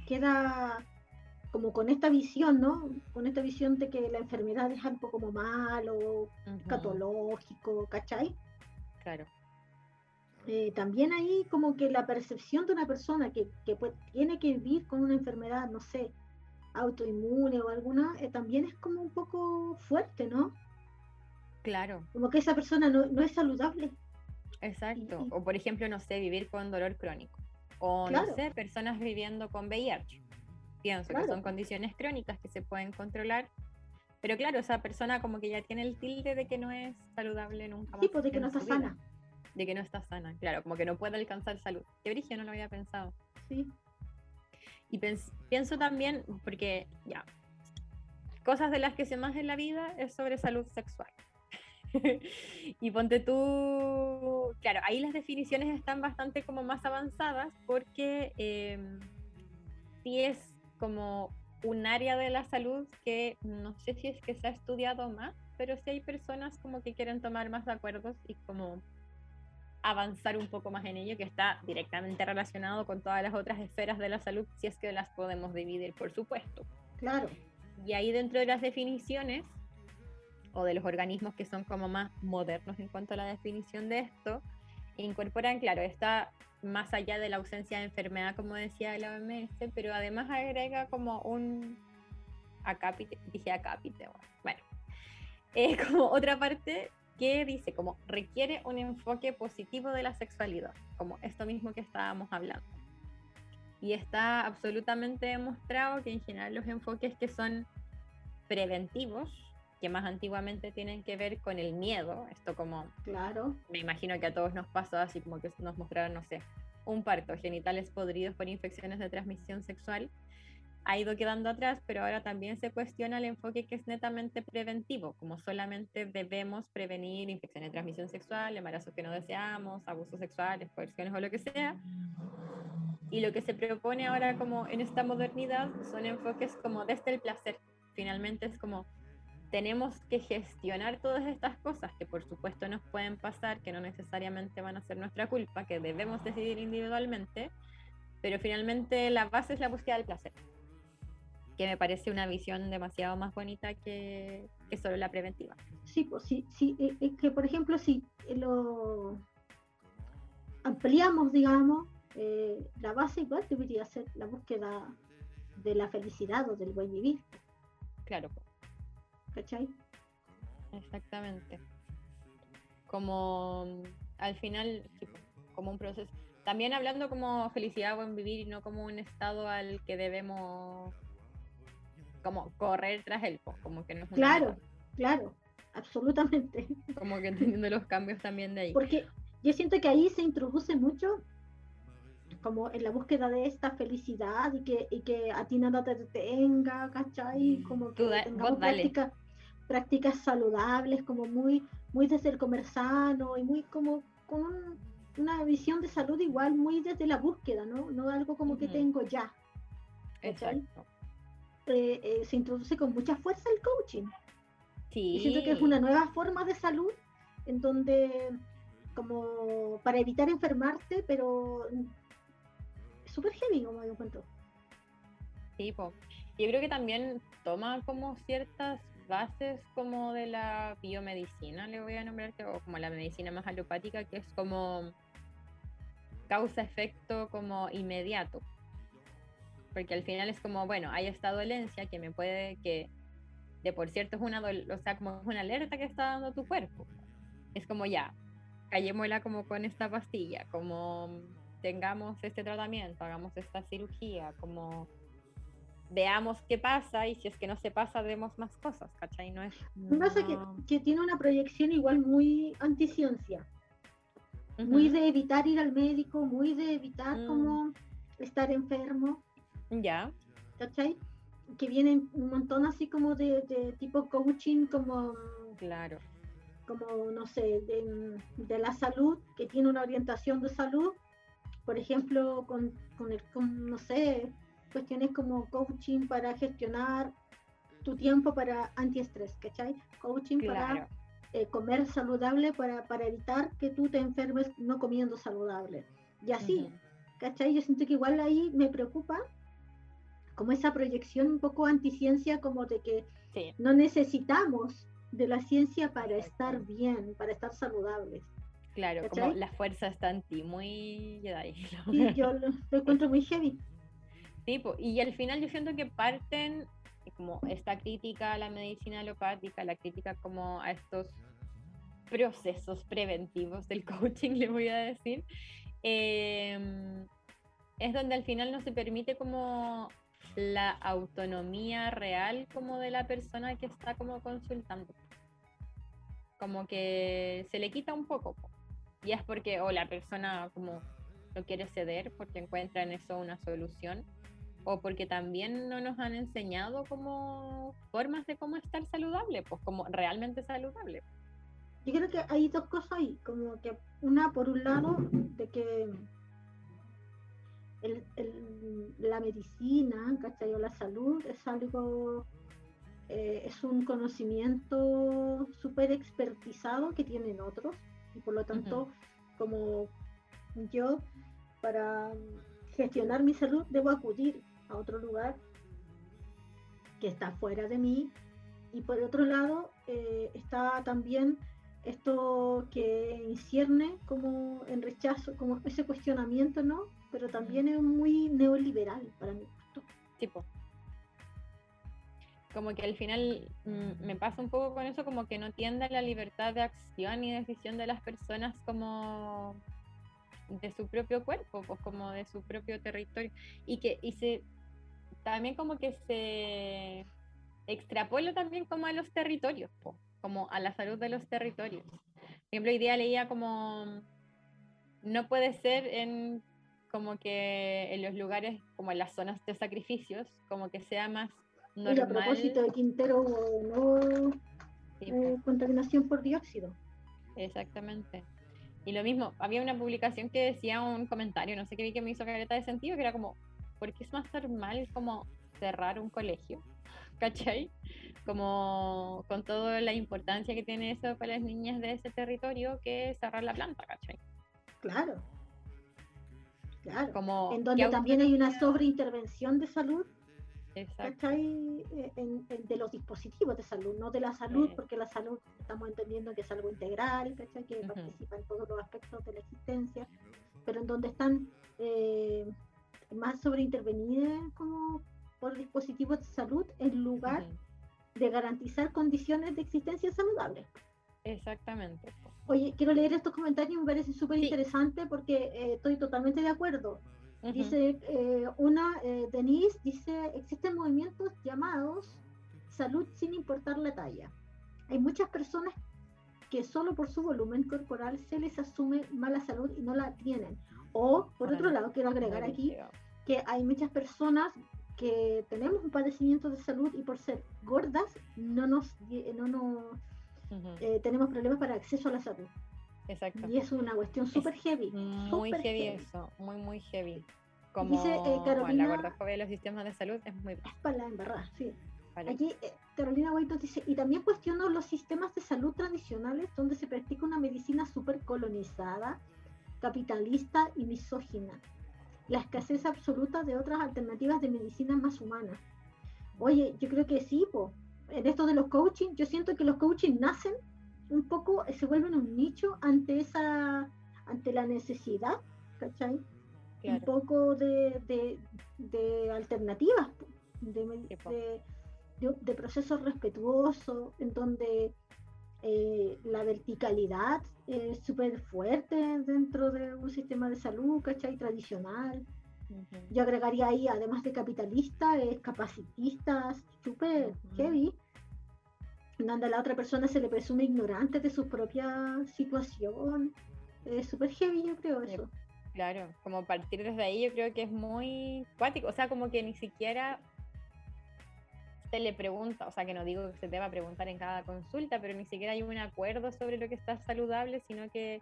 queda como con esta visión, ¿no? Con esta visión de que la enfermedad es algo como malo, catológico, ¿cachai? Claro. Eh, también ahí como que la percepción de una persona que, que pues, tiene que vivir con una enfermedad, no sé, autoinmune o alguna, eh, también es como un poco fuerte, ¿no? Claro, Como que esa persona no, no es saludable. exacto. y- O por ejemplo, no sé, vivir con dolor crónico. O Claro. no sé, personas viviendo con VIH. Pienso Claro. que son condiciones crónicas que se pueden controlar. Pero claro, esa persona como que ya tiene el tilde de que no es saludable nunca más. Sí, pues de que no está vida. sana. De que no está sana, claro, como que no puede alcanzar salud. Qué brillo, no lo había pensado. Sí, Y pienso también, porque ya, cosas de las que sé más en la vida es sobre salud sexual. y ponte tú, claro, ahí las definiciones están bastante como más avanzadas porque eh, sí es como un área de la salud que no sé si es que se ha estudiado más, pero sí hay personas como que quieren tomar más acuerdos y como avanzar un poco más en ello, que está directamente relacionado con todas las otras esferas de la salud, si es que las podemos dividir, por supuesto. claro. Y ahí dentro de las definiciones, o de los organismos que son como más modernos en cuanto a la definición de esto, incorporan, claro, está más allá de la ausencia de enfermedad, como decía la OMS, pero además agrega como un acápite, dije acápite, bueno, eh, como otra parte que dice como requiere un enfoque positivo de la sexualidad, como esto mismo que estábamos hablando. Y está absolutamente demostrado que en general los enfoques que son preventivos, que más antiguamente tienen que ver con el miedo, esto como Claro, me imagino que a todos nos pasó así como que nos mostraron, no sé, un parto, genitales podridos por infecciones de transmisión sexual, ha ido quedando atrás, pero ahora también se cuestiona el enfoque que es netamente preventivo, como solamente debemos prevenir infecciones de transmisión sexual, embarazos que no deseamos, abusos sexuales, coerciones o lo que sea. Y lo que se propone ahora como en esta modernidad son enfoques como desde el placer. Finalmente es como tenemos que gestionar todas estas cosas que por supuesto nos pueden pasar, que no necesariamente van a ser nuestra culpa, que debemos decidir individualmente, pero finalmente la base es la búsqueda del placer, que me parece una visión demasiado más bonita que, que solo la preventiva. sí, pues sí, sí, eh, es que por ejemplo si lo ampliamos, digamos, eh, la base igual debería ser la búsqueda de la felicidad o del buen vivir, Claro, ¿cachai? exactamente. Como mm, al final, como un proceso. También hablando como felicidad, buen vivir y no como un estado al que debemos como correr tras él, po, como que no es Claro, claro, absolutamente. como que entendiendo los cambios también de ahí. Porque yo siento que ahí se introduce mucho como en la búsqueda de esta felicidad y que, y que a ti nada te detenga, ¿cachai? Como que Tú da- tengamos dale. Prácticas, saludables, como muy, muy desde el comer sano y muy como con un- una visión de salud igual muy desde la búsqueda, ¿no? No algo como que tengo ya. Exacto. Eh, eh, se introduce con mucha fuerza el coaching. Sí. Y siento que es una nueva forma de salud en donde, como para evitar enfermarte, pero súper heavy, como yo encuentro. Sí, po. Yo creo que también toma como ciertas bases como de la biomedicina, le voy a nombrar, o como la medicina más alopática, que es como causa-efecto como inmediato. Porque al final es como, bueno, hay esta dolencia que me puede, que de por cierto es una, o sea, como una alerta que está dando tu cuerpo. Es como ya, callémosla como con esta pastilla, como tengamos este tratamiento, hagamos esta cirugía, como veamos qué pasa y si es que no se pasa, vemos más cosas, ¿cachai? No es... Me pasa que, no- que tiene una proyección igual muy anticiencia, muy Ujú, de evitar ir al médico, muy de evitar Mm. como estar enfermo, Ya, ¿cachai? Que vienen un montón así como de, de tipo coaching, como, claro. como no sé, de, de la salud, que tiene una orientación de salud, por ejemplo, con, con el, con, no sé, cuestiones como coaching para gestionar tu tiempo para antiestrés, ¿cachai? Coaching Claro. para eh, comer saludable para, para evitar que tú te enfermes no comiendo saludable. Y así, Ujú. ¿cachai? Yo siento que igual ahí me preocupa como esa proyección un poco anticiencia, como de que Sí, no necesitamos de la ciencia para estar bien, para estar saludables. claro, como la fuerza está en ti, muy Jedi. yo lo, lo encuentro muy heavy. Sí, po, y al final yo siento que parten eh, como esta crítica a la medicina alopática, la crítica como a estos procesos preventivos del coaching, le voy a decir, em, es donde al final no se permite como la autonomía real como de la persona que está como consultando. Como que se le quita un poco. po. Y es porque o la persona como no quiere ceder porque encuentra en eso una solución o porque también no nos han enseñado como formas de cómo estar saludable, pues como realmente saludable. Yo creo que hay dos cosas ahí, como que una por un lado de que el- el- la medicina, ¿cachai? O la salud es algo, eh, es un conocimiento súper expertizado que tienen otros y por lo tanto, como yo, para gestionar mi salud debo acudir a otro lugar que está fuera de mí y por otro lado eh, está también esto que incierne como en rechazo, como ese cuestionamiento, ¿no? Pero también es muy neoliberal para mí. Tipo. Como que al final mm, me pasa un poco con eso, como que no tiende a la libertad de acción y decisión de las personas como de su propio cuerpo, pues como de su propio territorio. Y que y se también como que se extrapola también como a los territorios, po, como a la salud de los territorios. Por ejemplo, hoy día leía como no puede ser en como que en los lugares, como en las zonas de sacrificios, como que sea más Y a normal. propósito de Quintero, no Sí, eh, contaminación por dióxido. Exactamente. Y lo mismo, había una publicación que decía un comentario, no sé qué vi que me hizo careta de sentido, que era como, ¿por qué es más normal como cerrar un colegio? ¿Cachai? Como con toda la importancia que tiene eso para las niñas de ese territorio que cerrar la planta, ¿cachai? Claro. Claro. Como, en ¿qué donde también hay una sobreintervención de salud, Exacto. ¿cachai? Eh, En, en- de los dispositivos de salud, no de la salud, Sí. porque la salud estamos entendiendo que es algo integral, ¿cachai? Que participa en todos los aspectos de la existencia, pero en donde están eh, más sobreintervenidas como por dispositivos de salud en lugar de garantizar condiciones de existencia saludable. Exactamente. Oye, quiero leer estos comentarios, me parece súper Sí. interesante porque eh, estoy totalmente de acuerdo. Dice eh, una, eh, Denise, dice, existen movimientos llamados salud sin importar la talla. Hay muchas personas que solo por su volumen corporal se les asume mala salud y no la tienen. O, por otro lado, quiero agregar aquí que hay muchas personas que tenemos un padecimiento de salud y por ser gordas no nos, no nos eh, tenemos problemas para acceso a la salud. Exacto. Y es una cuestión súper heavy. Muy súper heavy heavy. eso, muy, muy heavy. Como Dice, eh, bueno, Carolina- la gordofobia de los sistemas de salud es muy Para la embarrada, sí. vale. Aquí eh, Carolina Guaito dice, y también cuestiono los sistemas de salud tradicionales donde se practica una medicina súper colonizada, capitalista y misógina. La escasez absoluta de otras alternativas de medicina más humanas. Oye, yo creo que sí, po. en esto de los coaching, yo siento que los coaching nacen un poco, eh, se vuelven un nicho ante esa, ante la necesidad, ¿cachai? un poco de, de, de alternativas, de, de, de, procesos respetuosos, en donde eh, la verticalidad es súper fuerte dentro de un sistema de salud, ¿cachai? Tradicional. Yo agregaría ahí, además de capitalista, es capacitista, súper heavy, donde a la otra persona se le presume ignorante de su propia situación. Es súper heavy, yo creo eso. Claro, como partir desde ahí yo creo que es muy cuático, o sea, como que ni siquiera se le pregunta, o sea, que no digo que se deba preguntar en cada consulta, pero ni siquiera hay un acuerdo sobre lo que está saludable, sino que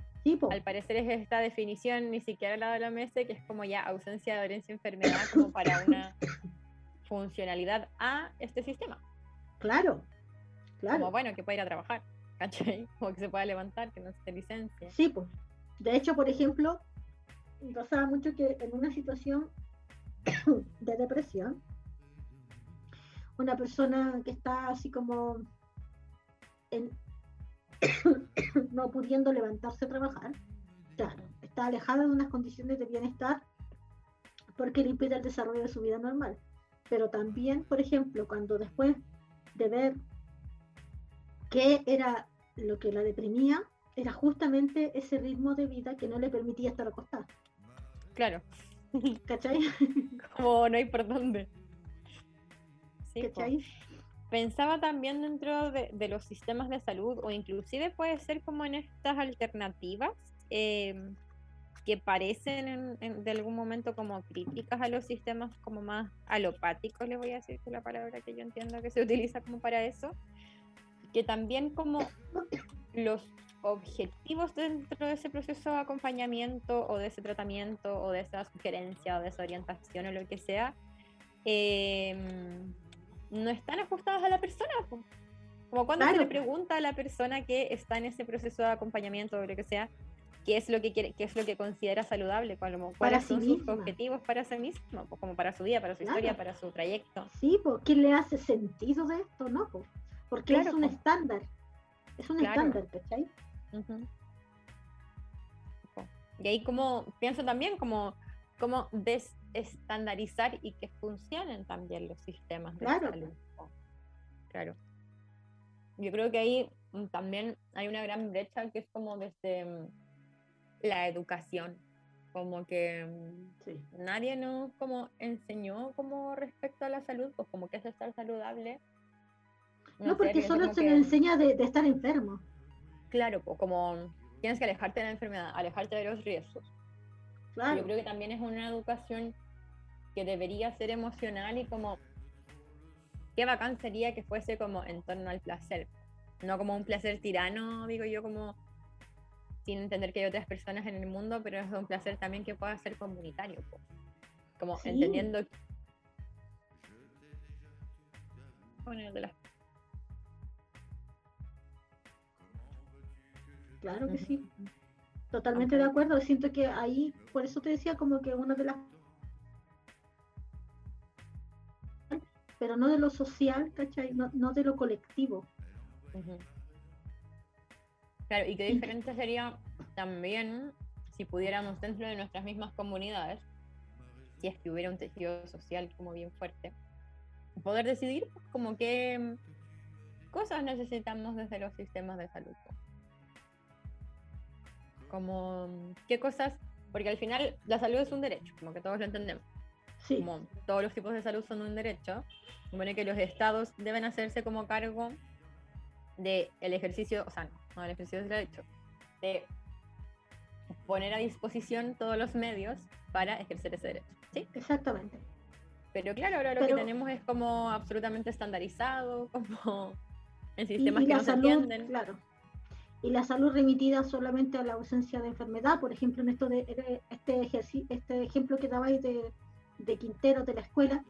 al parecer es esta definición ni siquiera la de la mesa, que es como ya ausencia de dolencia enfermedad como para una funcionalidad a este sistema. Claro, claro. Como bueno, que pueda ir a trabajar, ¿cachai? Como que se pueda levantar, que no se licencia. Sí, pues. De hecho, por ejemplo, pasaba mucho que en una situación de depresión, una persona que está así como no pudiendo levantarse a trabajar, claro, está alejada de unas condiciones de bienestar porque le impide el desarrollo de su vida normal. Pero también, por ejemplo, cuando después de ver qué era lo que la deprimía, era justamente ese ritmo de vida que no le permitía estar acostada. Claro. ¿Cachai? Como no hay por dónde. ¿Cachai? Pensaba también dentro de, los sistemas de salud o inclusive puede ser como en estas alternativas em, que parecen en, de algún momento como críticas a los sistemas como más alopáticos, le voy a decir que la palabra que yo entiendo que se utiliza como para eso, que también como los objetivos dentro de ese proceso de acompañamiento o de ese tratamiento o de esa sugerencia o de esa orientación o lo que sea, em, no están ajustados a la persona. Como cuando se le pregunta a la persona que está en ese proceso de acompañamiento o lo que sea, qué es lo que quiere, qué es lo que considera saludable, cuáles para son sus objetivos para sí mismo, como para su vida, para su historia, para su trayecto. Sí, porque ¿qué le hace sentido de esto, no? Porque es un estándar, es un estándar, ¿cachai? Y ahí como pienso también como, como desestandarizar y que funcionen también los sistemas de claro. salud. Claro. Yo creo que ahí mm, también hay una gran brecha que es como desde mm, la educación, como que mm, nadie nos como enseñó como respecto a la salud, pues como que es estar saludable. No, porque solo se le enseña de, de, estar enfermo. Claro, pues como tienes que alejarte de la enfermedad, alejarte de los riesgos. Claro. Yo creo que también es una educación que debería ser emocional y como qué bacán sería que fuese como en torno al placer, no como un placer tirano, digo yo, como sin entender que hay otras personas en el mundo, pero es un placer también que pueda ser comunitario, como entendiendo de las Claro que sí. Totalmente de acuerdo. Siento que ahí, por eso te decía como que una de las... Pero no de lo social, ¿cachai? No, de lo colectivo. Claro, y qué diferente sería también si pudiéramos dentro de nuestras mismas comunidades, si es que hubiera un tejido social como bien fuerte, poder decidir como qué cosas necesitamos desde los sistemas de salud como qué cosas, porque al final la salud es un derecho, como que todos lo entendemos. Como todos los tipos de salud son un derecho, supone que los estados deben hacerse como cargo del el ejercicio, o sea, no, no el ejercicio del derecho, de poner a disposición todos los medios para ejercer ese derecho. ¿sí? Exactamente. Pero claro, ahora lo que tenemos es como absolutamente estandarizado, como en sistemas que no se entienden. Claro y la salud remitida solamente a la ausencia de enfermedad, por ejemplo, en esto de, este, este ejemplo que dabais de, de Quintero de la escuela,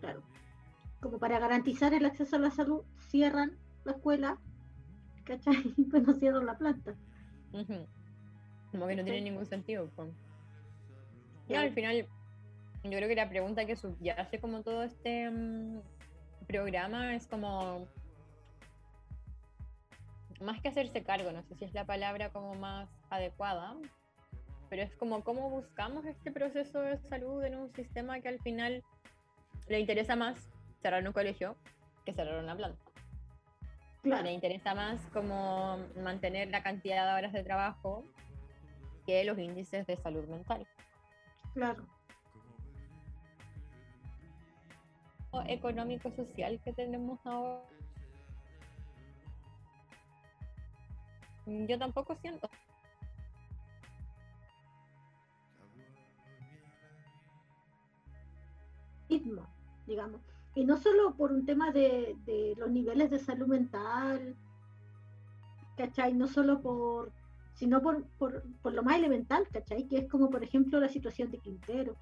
claro, como para garantizar el acceso a la salud, cierran la escuela, ¿cachai? Pues no cierran la planta. Como que no tiene ningún sentido. Y al final, yo creo que la pregunta que subyace como todo este mm, programa es como más que hacerse cargo, no sé si es la palabra como más adecuada, pero es como cómo buscamos este proceso de salud en un sistema que al final le interesa más cerrar un colegio que cerrar una planta. Claro, Le interesa más como mantener la cantidad de horas de trabajo que los índices de salud mental. claro. O económico-social que tenemos ahora. Yo tampoco siento. ritmo, digamos. Y no solo por un tema de, de los niveles de salud mental, ¿cachai? No solo por, sino por, por, por lo más elemental, ¿cachai? Que es como, por ejemplo, la situación de Quintero,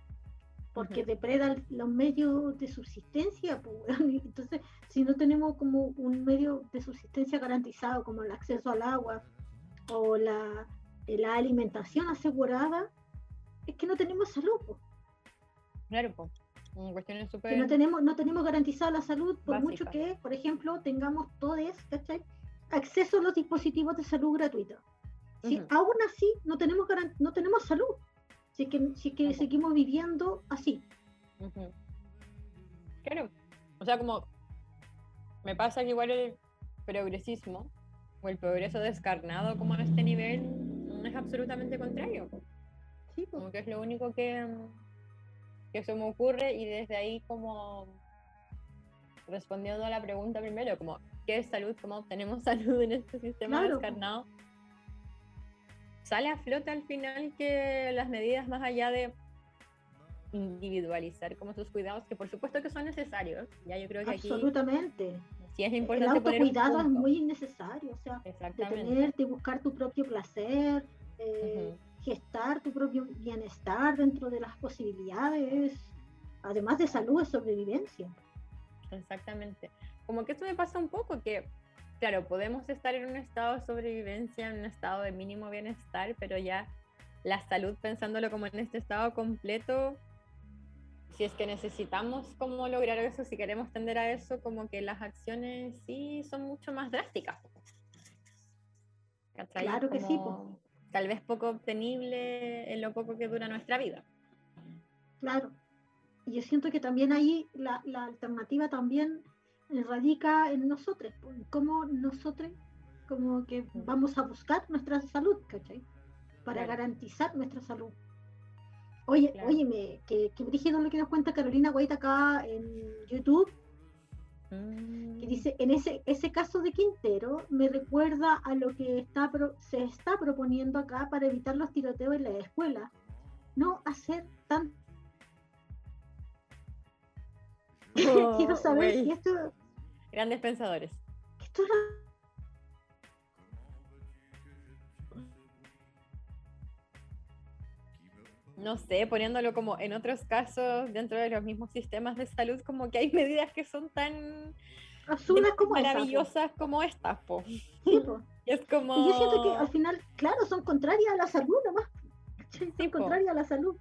porque Ujú. depreda los medios de subsistencia, pues, entonces, si no tenemos como un medio de subsistencia garantizado, como el acceso al agua o la, la alimentación asegurada, es que no tenemos salud, pues. Claro. Mm, Cuestiones súper. que no tenemos, no tenemos garantizada la salud, por mucho que, por ejemplo, tengamos todos, ¿cachai? acceso a los dispositivos de salud gratuitos. Si aún así no tenemos no tenemos salud, si es que, si es que seguimos viviendo así. Claro. O sea, como me pasa que igual el progresismo o el progreso descarnado como a este nivel mm, es absolutamente contrario. Sí, pues, Como que es lo único que, que se me ocurre y desde ahí como respondiendo a la pregunta primero, como ¿qué es salud? ¿Cómo obtenemos salud en este sistema Claro, descarnado? Sale a flote al final que las medidas más allá de individualizar como sus cuidados, que por supuesto que son necesarios, ya yo creo que aquí absolutamente. sí es El importante poner un autocuidado es muy necesario, o sea, detenerte, buscar tu propio placer, eh, Ujú. gestar tu propio bienestar dentro de las posibilidades, además de salud, es sobrevivencia. Exactamente. Como que esto me pasa un poco, que, claro, podemos estar en un estado de sobrevivencia, en un estado de mínimo bienestar, pero ya la salud, pensándolo como en este estado completo, si es que necesitamos como lograr eso, si queremos tender a eso, como que las acciones sí son mucho más drásticas. ¿Cachai? Claro que sí. Como Tal vez poco obtenible en lo poco que dura nuestra vida. Claro. Y yo siento que también ahí la, la alternativa también radica en nosotros, cómo nosotros como que vamos a buscar nuestra salud, ¿cachai? Para Claro. garantizar nuestra salud. Oye, Claro. óyeme, que, que brígido lo que nos cuenta Carolina White acá en YouTube, que Mm, dice, en ese, ese caso de Quintero me recuerda a lo que está pro- se está proponiendo acá para evitar los tiroteos en la escuela. No hacer tan... Quiero saber si esto, Grandes pensadores. esto no sé, poniéndolo como en otros casos dentro de los mismos sistemas de salud, como que hay medidas que son tan absurdas como esa, maravillosas como estas, po. Sí, po. Y es como... Y yo siento que al final, claro, son contrarias a la salud nomás. Son Sí, contrarias a la salud.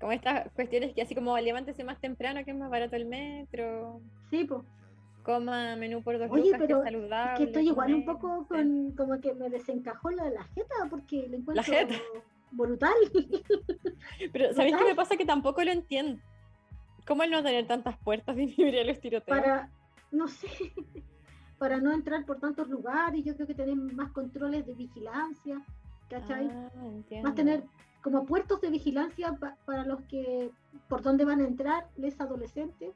Como estas cuestiones que así como levántese más temprano, que es más barato el metro, Sí, pues. coma menú por dos Oye, lucas, que pero es saludable. Es que estoy igual un poco con, como que me desencajó la, la jeta porque le encuentro jeta. brutal. Pero ¿sabéis qué me pasa? Que tampoco lo entiendo. ¿Cómo el no tener tantas puertas de inhibir los tiroteos? para, no sé, para no entrar por tantos lugares, yo creo que tener más controles de vigilancia, ¿cachai? Ah, entiendo. Más tener como puertos de vigilancia pa- para los que, por dónde van a entrar los adolescentes,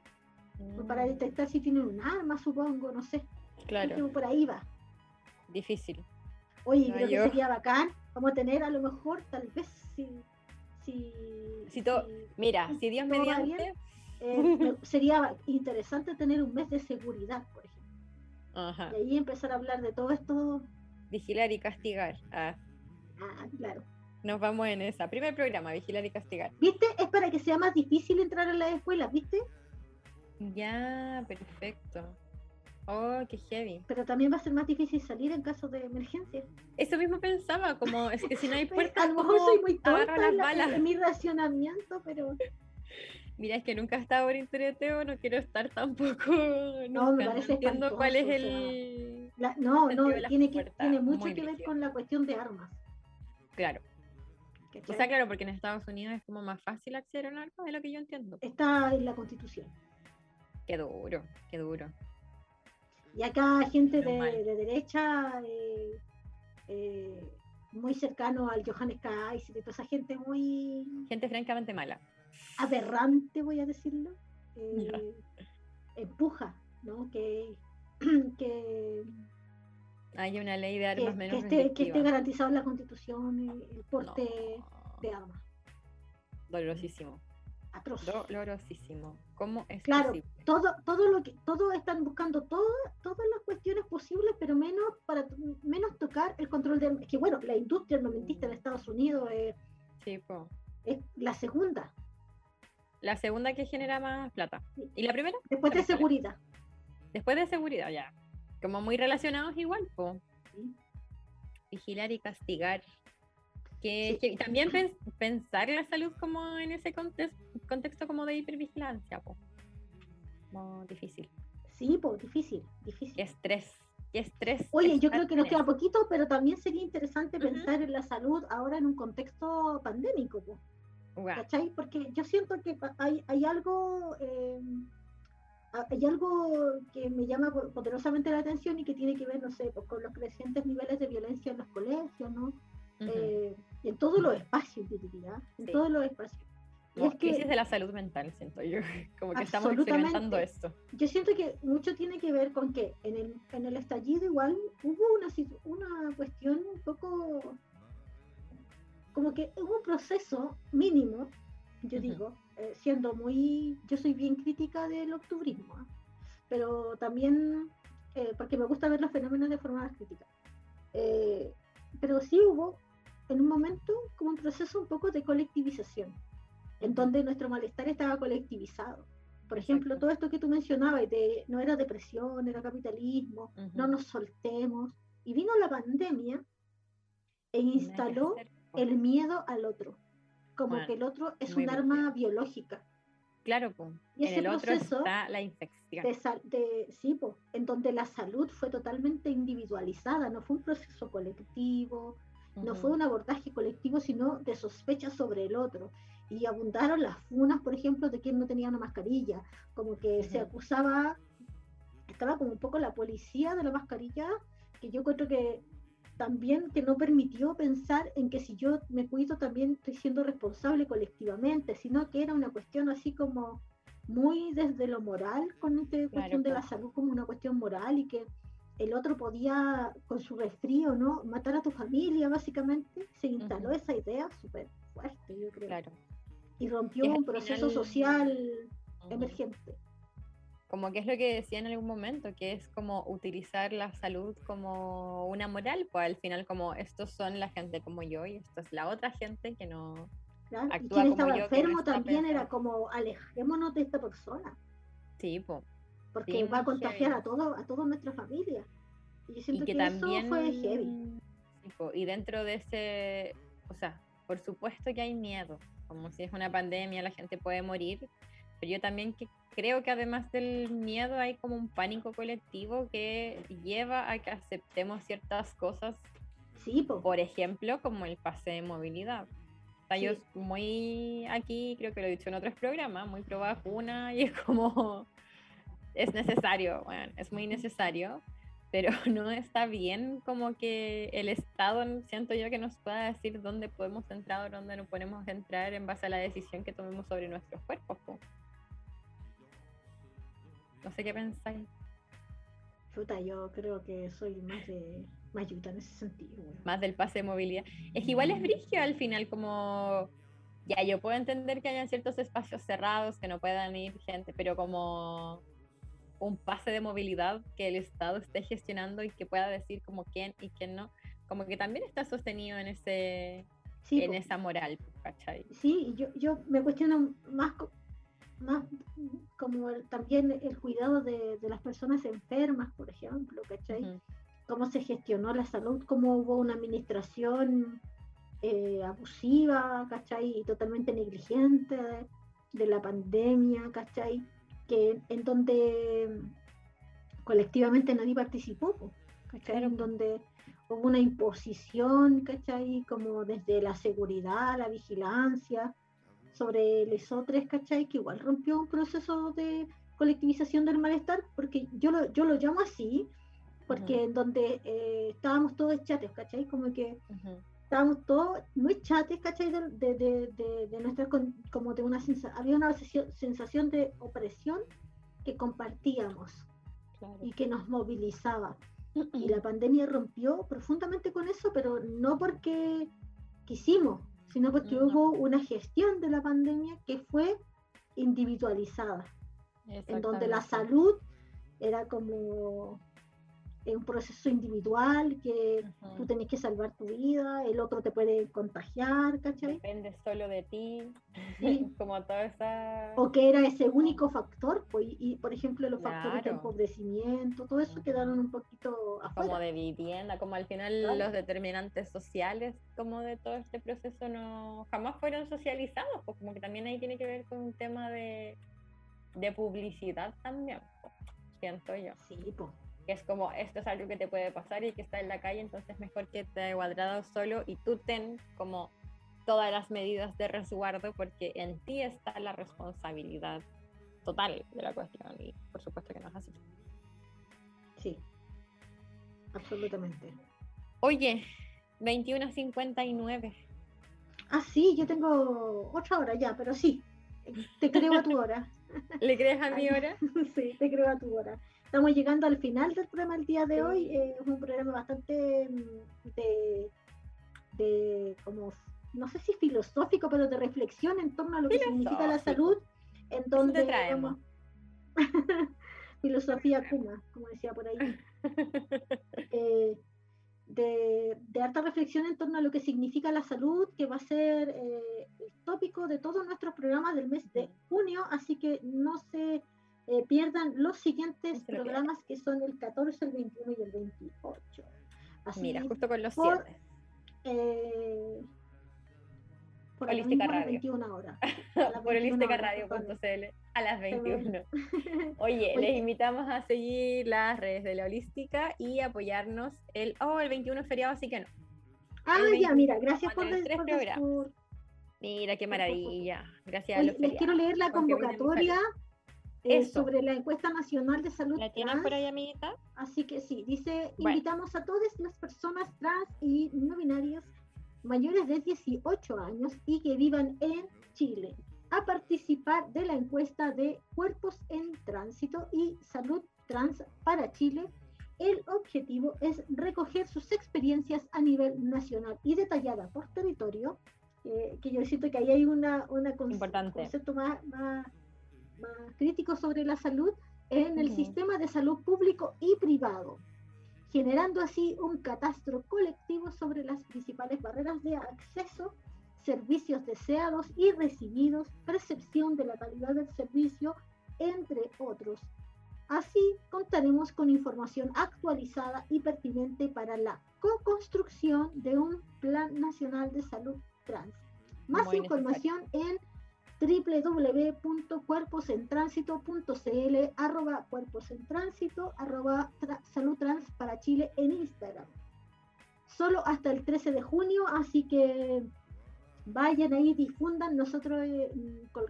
o para Mm, detectar si tienen un arma, supongo, no sé. Claro, que por ahí va. difícil. Oye, Ah, creo que yo- sería bacán, vamos a tener a lo mejor, tal vez, si... si, Si todo- si- Mira, si Dios todo va mediante... eh, me- sería interesante tener un mes de seguridad, por ejemplo. Ajá. Y ahí empezar a hablar de todo esto. Vigilar y castigar. Ah, Ah, claro. Nos vamos en esa. Primer programa, vigilar y castigar. ¿Viste? Es para que sea más difícil entrar a las escuelas, ¿viste? Ya, perfecto. Oh, qué heavy. Pero también va a ser más difícil salir en caso de emergencia. Eso mismo pensaba, como es que si no hay Pues, puertas, a lo mejor ¿cómo soy muy tonta las la- balas? en mi racionamiento, pero Mira, es que nunca he estado en tireteo, no quiero estar tampoco. No, me parece entiendo cuál es el. la- no, no, tiene, que, puertas, tiene mucho muy que ver con la cuestión de armas. Claro. O ¿cachai? sea, claro, porque en Estados Unidos es como más fácil acceder a un arma de lo que yo entiendo. Está en la constitución. Qué duro, qué duro. Y acá gente de derecha, eh, eh, muy cercano al Johannes Kaiser y toda esa gente muy Gente francamente mala. aberrante, voy a decirlo, eh, empuja, ¿no? Que, que, Hay una ley de armas que menos esté, que esté garantizado en la constitución el, el porte No. de armas. Dolorosísimo. Atroz. Dolorosísimo. ¿Cómo es Claro, posible? todo, todo lo que, todos están buscando todo, todas las cuestiones posibles, pero menos para menos tocar el control de que bueno, la industria armamentista en Estados Unidos es, Sí, po. es la segunda, La segunda que genera más plata. ¿Y la primera? después de seguridad. Después de seguridad, ya. Como muy relacionados igual, po. Vigilar y castigar. Que, Sí. que también pens- pensar la salud como en ese contexto como de hipervigilancia, po. Como difícil. Sí, pues difícil, Qué difícil. estrés. Qué estrés. Oye, yo creo que nos queda poquito, pero también sería interesante pensar en la salud ahora en un contexto pandémico, po, Guau. ¿cachai? Porque yo siento que hay, hay algo eh, a- hay algo que me llama po- poderosamente la atención y que tiene que ver, no sé, pues, con los crecientes niveles de violencia en los colegios, ¿no? Eh, en todos los espacios, yo diría, en Sí. todos los espacios. Y es que crisis de la salud mental, siento yo. Como que estamos experimentando esto. yo siento que mucho tiene que ver con que en el, en el estallido igual hubo una, una cuestión un poco como que hubo un proceso mínimo, yo digo, eh, siendo muy, yo soy bien crítica del octubrismo, ¿ah? pero también eh, porque me gusta ver los fenómenos de forma más crítica. Eh, pero sí hubo en un momento como un proceso un poco de colectivización, en donde nuestro malestar estaba colectivizado. Por ejemplo, Exacto. todo esto que tú mencionabas, de no era depresión, era capitalismo, no Ujú. nos soltemos. Y vino la pandemia e instaló el miedo al otro, como Bueno, que el otro es un arma biológica. Claro, po. Y en ese el otro proceso está la infección. de, de sí, po, en donde la salud fue totalmente individualizada, no fue un proceso colectivo, no fue un abordaje colectivo, sino de sospecha sobre el otro. Y abundaron las funas, por ejemplo, de quien no tenía una mascarilla, como que se acusaba, estaba como un poco la policía de la mascarilla, que yo creo que también que no permitió pensar en que si yo me cuido también estoy siendo responsable colectivamente, sino que era una cuestión así como muy desde lo moral, con esta cuestión de la salud como una cuestión moral y que el otro podía, con su resfrío, ¿no? Matar a tu familia, básicamente. Se instaló esa idea súper fuerte, yo creo. Claro. Y rompió Y un proceso final- social emergente. Como que es lo que decía en algún momento, que es como utilizar la salud como una moral, pues al final como estos son la gente como yo y esto es la otra gente que no... ¿claro? Y Actúa quien como estaba yo, que no enfermo también era pensando. como alejémonos de esta persona, Sí, po. porque Sí, va a muy contagiar heavy. a todo, a toda nuestra familia. Y yo y siento que, que, también eso fue heavy. sí, po, y dentro de ese o sea por supuesto que hay miedo como si es una pandemia la gente puede morir yo también que creo que además del miedo hay como un pánico colectivo que lleva a que aceptemos ciertas cosas Sí, po. por ejemplo como el pase de movilidad o sea, yo Sí. muy aquí creo que lo he dicho en otros programas muy pro vacuna y es como es necesario, bueno, es muy necesario, pero no está bien como que el Estado, siento yo, que nos pueda decir dónde podemos entrar o dónde no podemos entrar en base a la decisión que tomemos sobre nuestros cuerpos. po. No sé qué pensáis. Chuta, yo creo que soy más de Mayuta en ese sentido. weón. más del pase de movilidad. Es que igual es brigio al final, como ya yo puedo entender que hayan ciertos espacios cerrados que no puedan ir gente, pero como un pase de movilidad que el Estado esté gestionando y que pueda decir como quién y quién no, como que también está sostenido en ese Sí, en esa moral, ¿cachai? Sí, yo, yo me cuestiono más, más como el- también el cuidado de, de las personas enfermas, por ejemplo, ¿cachai? Ujú. Cómo se gestionó la salud, cómo hubo una administración eh, abusiva, ¿cachai? Y totalmente negligente de, de la pandemia, ¿cachai? Que en donde colectivamente nadie participó, ¿cachai? En donde como una imposición, ¿cachai? Como desde la seguridad, la vigilancia sobre los otros, ¿cachai? Que igual rompió un proceso de colectivización del malestar, porque yo lo, yo lo llamo así, porque en donde eh, estábamos todos chates, ¿cachai? Como que estábamos todos muy chates, ¿cachai? De, de, de, de nuestra, como de una sensación, había una sensación de opresión que compartíamos y que nos movilizaba. Y la pandemia rompió profundamente con eso, pero no porque quisimos, sino porque hubo una gestión de la pandemia que fue individualizada, en donde la salud era como un proceso individual que tú tenés que salvar tu vida, el otro te puede contagiar, ¿cachai? Depende solo de ti, como toda esa... O que era ese único factor, pues, y por ejemplo los factores de empobrecimiento, todo eso quedaron un poquito afuera. Como de vivienda, como al final los determinantes sociales como de todo este proceso no jamás fueron socializados, pues como que también ahí tiene que ver con un tema de, de publicidad también, siento yo. Sí, pues que es como esto es algo que te puede pasar y que está en la calle, entonces mejor que te cuadrado solo y tú ten como todas las medidas de resguardo porque en ti está la responsabilidad total de la cuestión y por supuesto que no es así. Sí, absolutamente. Oye, 21.59. Ah, sí, yo tengo otra hora ya, pero sí, te creo a tu hora. ¿Le crees a mi hora? sí, te creo a tu hora. Estamos llegando al final del programa el día de hoy. Eh, es un programa bastante mm, de, de, como, no sé si filosófico, pero de reflexión en torno a lo que significa la salud. En donde traemos? filosofía Kuma, como decía por ahí. Eh, de, de, harta reflexión en torno a lo que significa la salud, que va a ser eh, el tópico de todos nuestros programas del mes de junio, así que no se eh, pierdan los siguientes programas que son el 14, el 21 y el 28. Así Mira, justo con los por, eh, por Holística Radio. 21 horas. por holísticaradio.cl a las 21. Oye, les invitamos a seguir las redes de la Holística y apoyarnos el. Oh, el 21 es feriado, así que no. Ah, ya, mira, gracias por, el por, por, Mira, qué maravilla. Gracias a los Les quiero leer la convocatoria sobre la encuesta nacional de salud. ¿La tienes por ahí, amiguita? Así que sí, dice, invitamos a todas las personas trans y no binarias mayores de 18 años y que vivan en Chile a participar de la encuesta de cuerpos en tránsito y salud trans para Chile. El objetivo es recoger sus experiencias a nivel nacional y detallada por territorio, eh, que yo siento que ahí hay una, una concepto más, más más críticos sobre la salud en el sistema de salud público y privado, generando así un catastro colectivo sobre las principales barreras de acceso, servicios deseados y recibidos, percepción de la calidad del servicio, entre otros. Así contaremos con información actualizada y pertinente para la co-construcción de un Plan Nacional de Salud Trans. Más información en www.cuerposentránsito.cl arroba cuerpos en tránsito arroba salud trans para Chile en Instagram. Solo hasta el 13 de junio, así que vayan ahí, difundan. Nosotros, eh,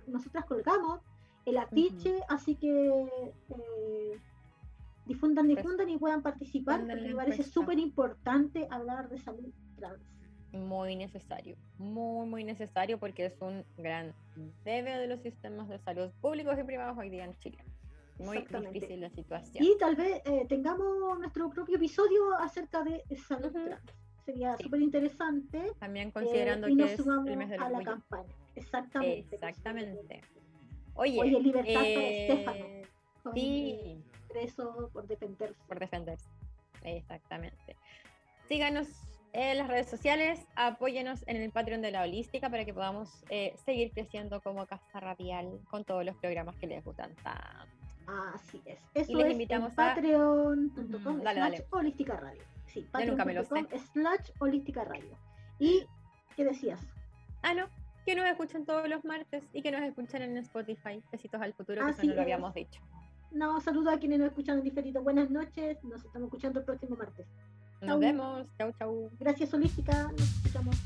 nosotras colgamos el afiche, así que eh, difundan, pues, difundan y puedan participar, porque me parece súper importante hablar de salud trans muy necesario, muy, muy necesario porque es un gran debe de los sistemas de salud públicos y privados hoy día en Chile. Muy difícil la situación. Y tal vez eh, tengamos nuestro propio episodio acerca de salud trans. Sería súper interesante. También considerando eh, que es el mes de a la campaña. Exactamente. Exactamente. Oye, Oye libertad eh, para Estefano. Sí. Preso por defenderse. Por defenderse. Exactamente. Síganos en las redes sociales, apóyenos en el Patreon de la Holística para que podamos eh, seguir creciendo como Casa Radial con todos los programas que les gustan Así es. Eso y les invitamos a patreon.com slash holística radio. Sí, patreon.com slash holística radio. ¿Y qué decías? Ah, no, que nos escuchan todos los martes y que nos escuchan en Spotify. Besitos al futuro, que eso no lo habíamos dicho. No, saludo a quienes nos escuchan en diferido. Buenas noches, nos estamos escuchando el próximo martes. Nos Chau. vemos. Chau, chau. Gracias, Holística. Nos escuchamos.